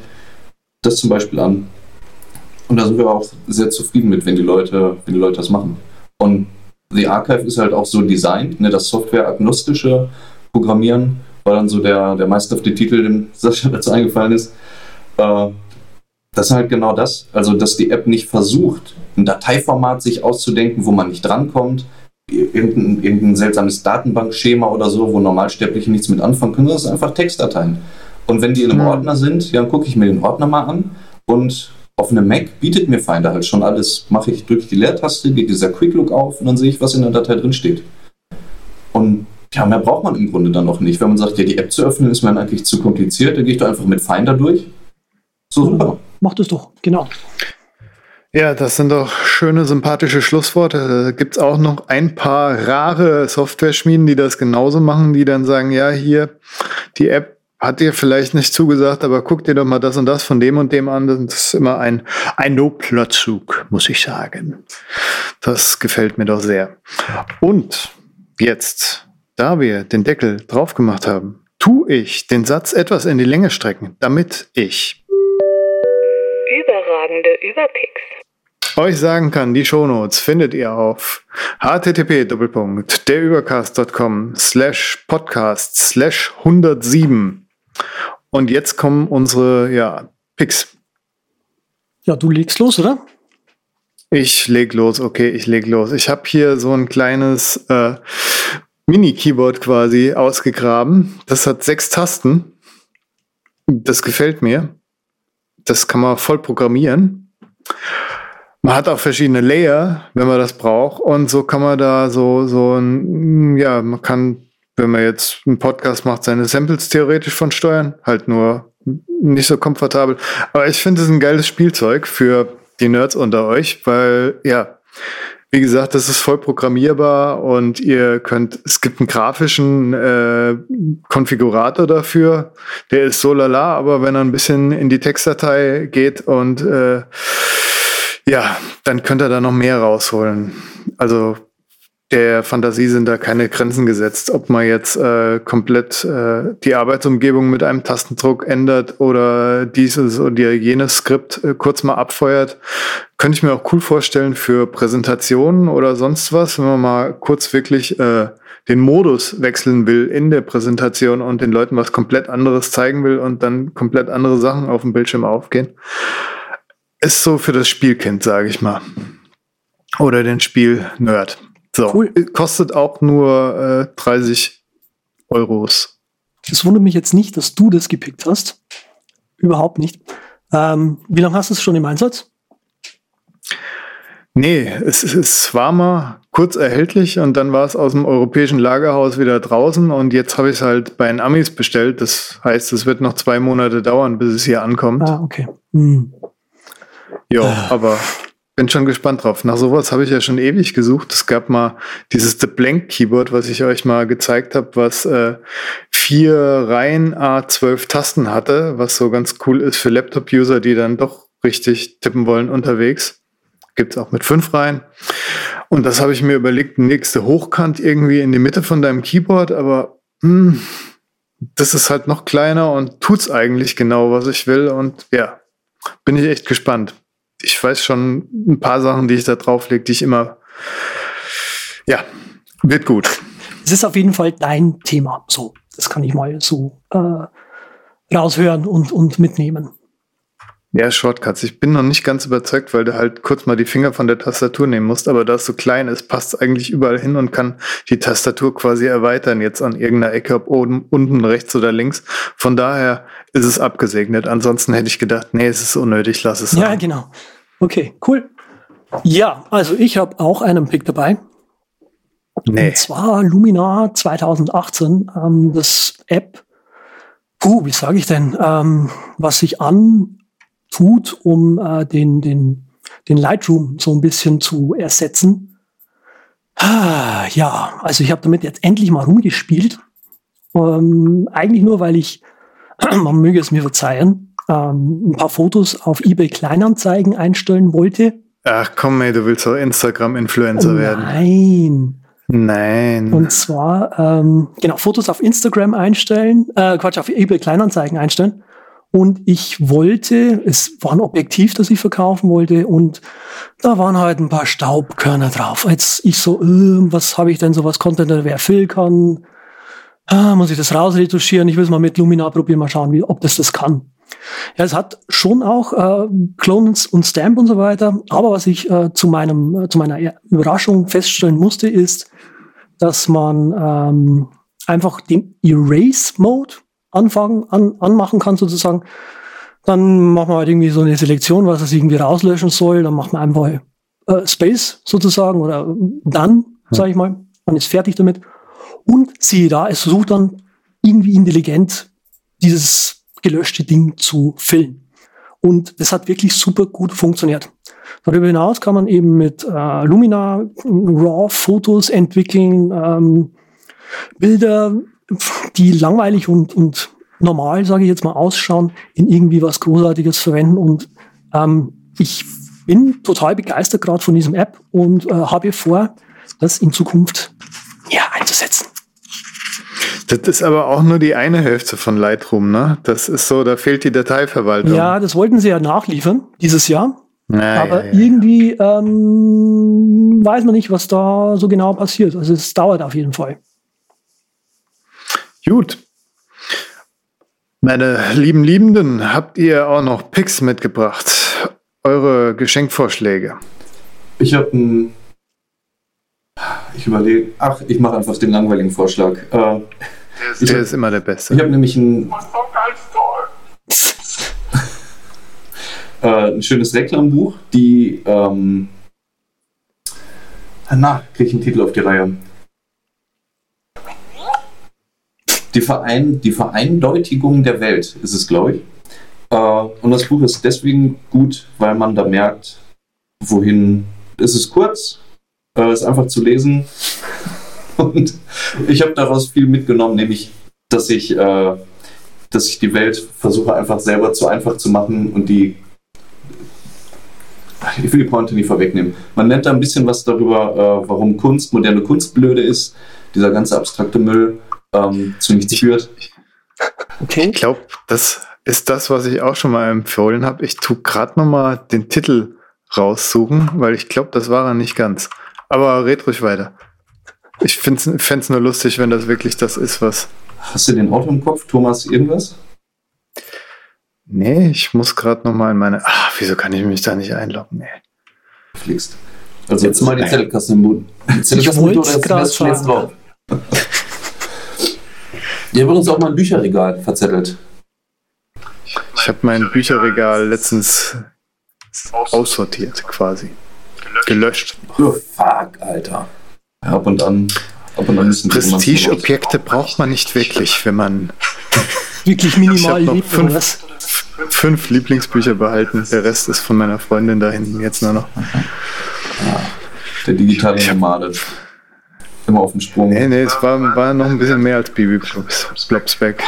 das zum Beispiel an. Und da sind wir auch sehr zufrieden mit, wenn die Leute, wenn die Leute das machen. Und The Archive ist halt auch so designt, ne, das softwareagnostische Programmieren war dann so der, der meisterhafte Titel, dem Sascha dazu eingefallen ist. Äh, das ist halt genau das, also dass die App nicht versucht, ein Dateiformat sich auszudenken, wo man nicht drankommt, irgendein, irgendein seltsames Datenbankschema oder so, wo Normalsterbliche nichts mit anfangen können, das ist einfach Textdateien. Und wenn die in einem mhm. Ordner sind, ja, dann gucke ich mir den Ordner mal an und auf einem Mac bietet mir Finder halt schon alles. Mache ich, drücke ich die Leertaste, geht dieser Quick Look auf und dann sehe ich, was in der Datei drin steht. Und ja, mehr braucht man im Grunde dann noch nicht. Wenn man sagt, ja, die App zu öffnen ist mir dann eigentlich zu kompliziert, dann gehe ich da einfach mit Finder durch. So super. Macht es doch, genau. Ja, das sind doch schöne, sympathische Schlussworte. Da gibt es auch noch ein paar rare Software-Schmieden, die das genauso machen, die dann sagen, ja, hier, die App hat dir vielleicht nicht zugesagt, aber guck dir doch mal das und das von dem und dem an. Das ist immer ein, ein Noblerzug, muss ich sagen. Das gefällt mir doch sehr. Und jetzt, da wir den Deckel drauf gemacht haben, tu ich den Satz etwas in die Länge strecken, damit ich überragende Überpicks euch sagen kann, die Shownotes findet ihr auf http://derübercast.com slash podcast slash 107. Und jetzt kommen unsere ja, Picks. Ja, du legst los, oder? Ich leg los, okay, ich leg los. Ich habe hier so ein kleines äh, Mini-Keyboard quasi ausgegraben. Das hat sechs Tasten. Das gefällt mir. Das kann man voll programmieren. Man hat auch verschiedene Layer, wenn man das braucht. Und so kann man da so, so ein, ja, man kann wenn man jetzt einen Podcast macht, seine Samples theoretisch von steuern. Halt nur nicht so komfortabel. Aber ich finde es ein geiles Spielzeug für die Nerds unter euch, weil, ja, wie gesagt, das ist voll programmierbar und ihr könnt, es gibt einen grafischen äh, Konfigurator dafür. Der ist so lala, aber wenn er ein bisschen in die Textdatei geht und äh, ja, dann könnt ihr da noch mehr rausholen. Also der Fantasie sind da keine Grenzen gesetzt. Ob man jetzt äh, komplett äh, die Arbeitsumgebung mit einem Tastendruck ändert oder dieses oder jenes Skript äh, kurz mal abfeuert, könnte ich mir auch cool vorstellen für Präsentationen oder sonst was, wenn man mal kurz wirklich äh, den Modus wechseln will in der Präsentation und den Leuten was komplett anderes zeigen will und dann komplett andere Sachen auf dem Bildschirm aufgehen. Ist so für das Spielkind, sage ich mal. Oder den Spiel-Nerd. So, cool. kostet auch nur äh, 30 Euros. Es wundert mich jetzt nicht, dass du das gepickt hast. Überhaupt nicht. Ähm, wie lange hast du es schon im Einsatz? Nee, es, es war mal kurz erhältlich und dann war es aus dem europäischen Lagerhaus wieder draußen und jetzt habe ich es halt bei den Amis bestellt. Das heißt, es wird noch zwei Monate dauern, bis es hier ankommt. Ah, okay. Hm. Ja, äh. aber bin schon gespannt drauf. Nach sowas habe ich ja schon ewig gesucht. Es gab mal dieses The Blank Keyboard, was ich euch mal gezeigt habe, was äh, vier Reihen A12 Tasten hatte, was so ganz cool ist für Laptop-User, die dann doch richtig tippen wollen unterwegs. Gibt es auch mit fünf Reihen. Und das habe ich mir überlegt, nächste Hochkant irgendwie in die Mitte von deinem Keyboard, aber mh, hm, das ist halt noch kleiner und tut's eigentlich genau, was ich will. Und ja, bin ich echt gespannt ich weiß schon ein paar Sachen, die ich da drauflege, die ich immer, ja, wird gut. Es ist auf jeden Fall dein Thema. So, das kann ich mal so äh, raushören und, und mitnehmen. Ja, Shortcuts. Ich bin noch nicht ganz überzeugt, weil du halt kurz mal die Finger von der Tastatur nehmen musst, aber da es so klein ist, passt es eigentlich überall hin und kann die Tastatur quasi erweitern, jetzt an irgendeiner Ecke, ob oben, unten, rechts oder links. Von daher ist es abgesegnet. Ansonsten hätte ich gedacht, nee, es ist unnötig, lass es sein. Ja, genau. Okay, cool. Ja, also ich habe auch einen Pick dabei. Nee. Und zwar Luminar 2018, ähm, das App puh, wie sage ich denn, ähm, was sich antut, um äh, den, den, den Lightroom so ein bisschen zu ersetzen. Ah, ja, also ich habe damit jetzt endlich mal rumgespielt. Ähm, eigentlich nur, weil ich, man möge es mir verzeihen, ähm, ein paar Fotos auf eBay Kleinanzeigen einstellen wollte. Ach komm, ey, du willst doch Instagram-Influencer Oh werden. Nein. Nein. Und zwar, ähm, genau, Fotos auf Instagram einstellen, äh, Quatsch, auf eBay Kleinanzeigen einstellen. Und ich wollte, es war ein Objektiv, das ich verkaufen wollte, und da waren halt ein paar Staubkörner drauf. Jetzt ich so, äh, was habe ich denn so, was Content, wer kann? Ah, muss ich das rausretuschieren? Ich will es mal mit Luminar probieren, mal schauen, wie, ob das das kann. Ja, es hat schon auch äh, Clones und Stamp und so weiter. Aber was ich äh, zu meinem äh, zu meiner Überraschung feststellen musste, ist, dass man ähm, einfach den Erase Mode anfangen an, anmachen kann sozusagen. Dann macht man halt irgendwie so eine Selektion, was es irgendwie rauslöschen soll. Dann macht man einfach äh, Space sozusagen oder dann, sage ich mal. Man ist fertig damit. Und siehe da, es versucht dann irgendwie intelligent dieses gelöschte Ding zu filmen. Und das hat wirklich super gut funktioniert. Darüber hinaus kann man eben mit äh, Lumina RAW-Fotos entwickeln, ähm, Bilder, die langweilig und, und normal, sage ich jetzt mal, ausschauen, in irgendwie was Großartiges verwenden. Und ähm, ich bin total begeistert gerade von diesem App und äh, habe vor, das in Zukunft ja, einzusetzen. Das ist aber auch nur die eine Hälfte von Lightroom, ne? Das ist so, da fehlt die Dateiverwaltung. Ja, das wollten sie ja nachliefern dieses Jahr. Na, aber ja, ja. irgendwie ähm, weiß man nicht, was da so genau passiert. Also es dauert auf jeden Fall. Gut. Meine lieben Liebenden, habt ihr auch noch Picks mitgebracht? Eure Geschenkvorschläge. Ich habe ein. Ich überlege. Ach, ich mache einfach den langweiligen Vorschlag. Äh, ich Der hab- ist immer der Beste. ich habe nämlich ein, äh, ein schönes Reklambuch, die. Ähm, na, kriege ich einen Titel auf die Reihe. Die, Verein, die Vereindeutigung der Welt ist es, glaube ich. Äh, und das Buch ist deswegen gut, weil man da merkt, wohin. Es ist kurz, äh, ist einfach zu lesen. Und ich habe daraus viel mitgenommen, nämlich, dass ich, äh, dass ich die Welt versuche einfach selber zu einfach zu machen und die. Ich will die Pointe nicht vorwegnehmen. Man nennt da ein bisschen was darüber, warum Kunst, moderne Kunst blöde ist, dieser ganze abstrakte Müll ähm, zu nichts führt. Okay. Ich glaube, das ist das, was ich auch schon mal empfohlen habe. Ich tue gerade noch mal den Titel raussuchen, weil ich glaube, das war er nicht ganz. Aber red ruhig weiter. Ich fände es nur lustig, wenn das wirklich das ist, was. Hast du den Auto im Kopf, Thomas, irgendwas? Nee, ich muss gerade noch mal in meine. Ach, wieso kann ich mich da nicht einloggen? Nee. Fliegst. Also Jetzt mal die Naja. Zettelkasten im Boden. Die Zettelkasten im grad lässt schlägst sagen. drauf. Ihr habt uns auch mal ein Bücherregal verzettelt. Ich habe mein Bücherregal letztens aussortiert, quasi. Gelöscht. Oh, fuck, Alter. Ja, ab und an. Ab und an. Prestigeobjekte braucht man nicht wirklich, wenn man Wirklich Ich minimal liebt fünf- was? fünf Lieblingsbücher behalten. Der Rest ist von meiner Freundin da hinten jetzt nur noch. Der digitale Nomade. Immer auf dem Sprung. Nee, nee, es war, war noch ein bisschen mehr als Bibi Blobs, Blobsback.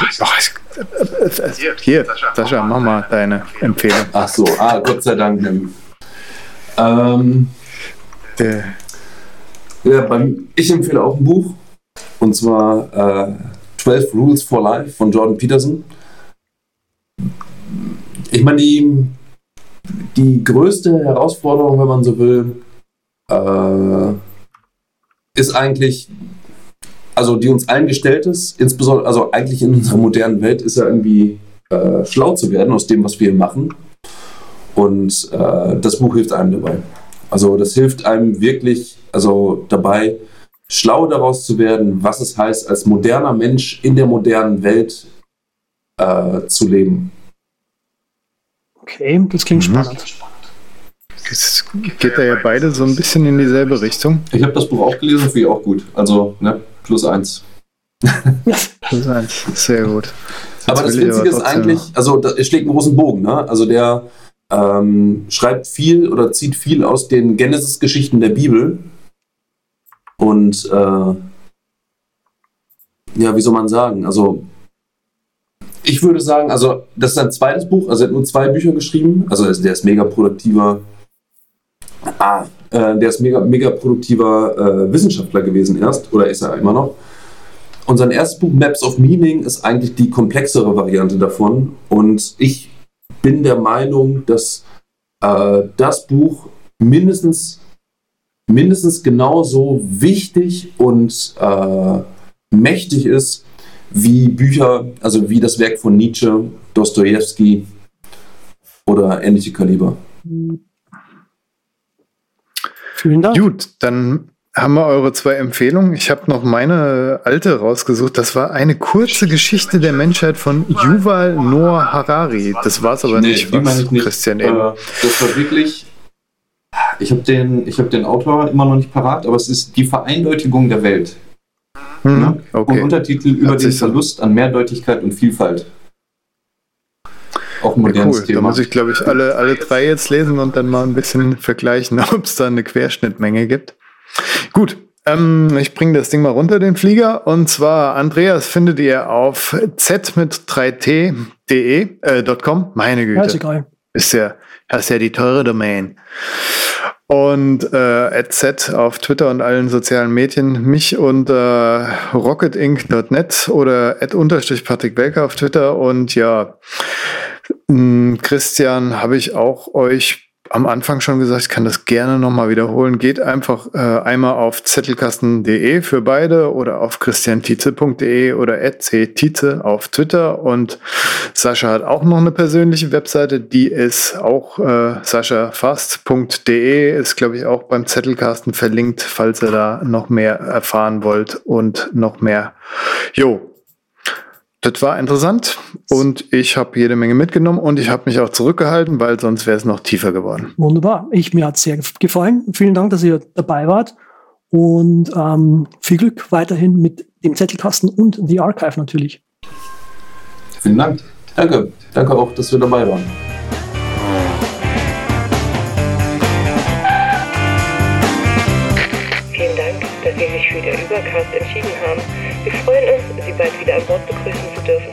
Hier, Sascha, mach mal deine Empfehlung. Ach so, ah, Gott sei Dank. Ähm, Der, ja, beim, ich empfehle auch ein Buch. Und zwar äh, 12 Rules for Life von Jordan Peterson. Ich meine, die, die größte Herausforderung, wenn man so will, äh, ist eigentlich, also die uns allen gestellt ist, insbesondere, also eigentlich in unserer modernen Welt, ist ja irgendwie äh, schlau zu werden aus dem, was wir hier machen. Und äh, das Buch hilft einem dabei. Also das hilft einem wirklich, also dabei, schlau daraus zu werden, was es heißt, als moderner Mensch in der modernen Welt äh, zu leben. Okay, das klingt Mhm. spannend. Geht da ja beide so ein bisschen in dieselbe Richtung. Ich habe das Buch auch gelesen, finde ich auch gut. Also, ne, plus eins. Das ist eins. Sehr gut. aber das Witzige ist eigentlich, also er schlägt einen großen Bogen, ne? Also der ähm, schreibt viel oder zieht viel aus den Genesis-Geschichten der Bibel. Und äh, ja, wie soll man sagen? Also ich würde sagen, also das ist sein zweites Buch, also er hat nur zwei Bücher geschrieben. Also der ist mega produktiver. Ah, äh, der ist mega, mega produktiver äh, Wissenschaftler gewesen erst, oder ist er immer noch. Und sein erstes Buch, Maps of Meaning, ist eigentlich die komplexere Variante davon. Und ich bin der Meinung, dass äh, das Buch mindestens, mindestens genauso wichtig und äh, mächtig ist wie Bücher, also wie das Werk von Nietzsche, Dostoevsky oder ähnliche Kaliber. Vielen Dank. Gut, dann haben wir eure zwei Empfehlungen. Ich habe noch meine alte rausgesucht. Das war eine kurze Geschichte der Menschheit von Yuval Noah Harari. Das war es aber nee, nicht, was ich nicht. Christian eben. Äh, das war wirklich. Ich habe den, hab den Autor immer noch nicht parat, aber es ist die Vereindeutigung der Welt. Hm, ja? okay. Und Untertitel über den Verlust an Mehrdeutigkeit und Vielfalt. Auch ein modernes ja, cool. Thema. Da muss ich, glaube ich, alle, alle drei jetzt lesen und dann mal ein bisschen vergleichen, ob es da eine Querschnittmenge gibt. Gut, ähm, ich bringe das Ding mal runter, den Flieger. Und zwar, Andreas findet ihr auf z mit 3t.de, äh, .com. Meine Güte. Ja, ist egal. Ist ja, das ist ja die teure Domain. Und äh, Z auf Twitter und allen sozialen Medien. Mich unter äh, rocketinc.net oder at unterstrich Patrick Welker auf Twitter. Und ja, Christian habe ich auch euch am Anfang schon gesagt, ich kann das gerne nochmal wiederholen. Geht einfach äh, einmal auf zettelkasten.de für beide oder auf christiantize.de oder @ctize auf Twitter. Und Sascha hat auch noch eine persönliche Webseite, die ist auch äh, saschafast.de, ist glaube ich auch beim Zettelkasten verlinkt, falls ihr da noch mehr erfahren wollt und noch mehr. Jo, das war interessant und ich habe jede Menge mitgenommen und ich habe mich auch zurückgehalten, weil sonst wäre es noch tiefer geworden. Wunderbar. Ich, mir hat es sehr gefallen. Vielen Dank, dass ihr dabei wart und ähm, viel Glück weiterhin mit dem Zettelkasten und The Archive natürlich. Vielen Dank. Danke. Danke auch, dass wir dabei waren. Vielen Dank, dass Sie sich für den Übercast entschieden haben. Wir freuen uns, Sie bald wieder an Bord begrüßen zu dürfen.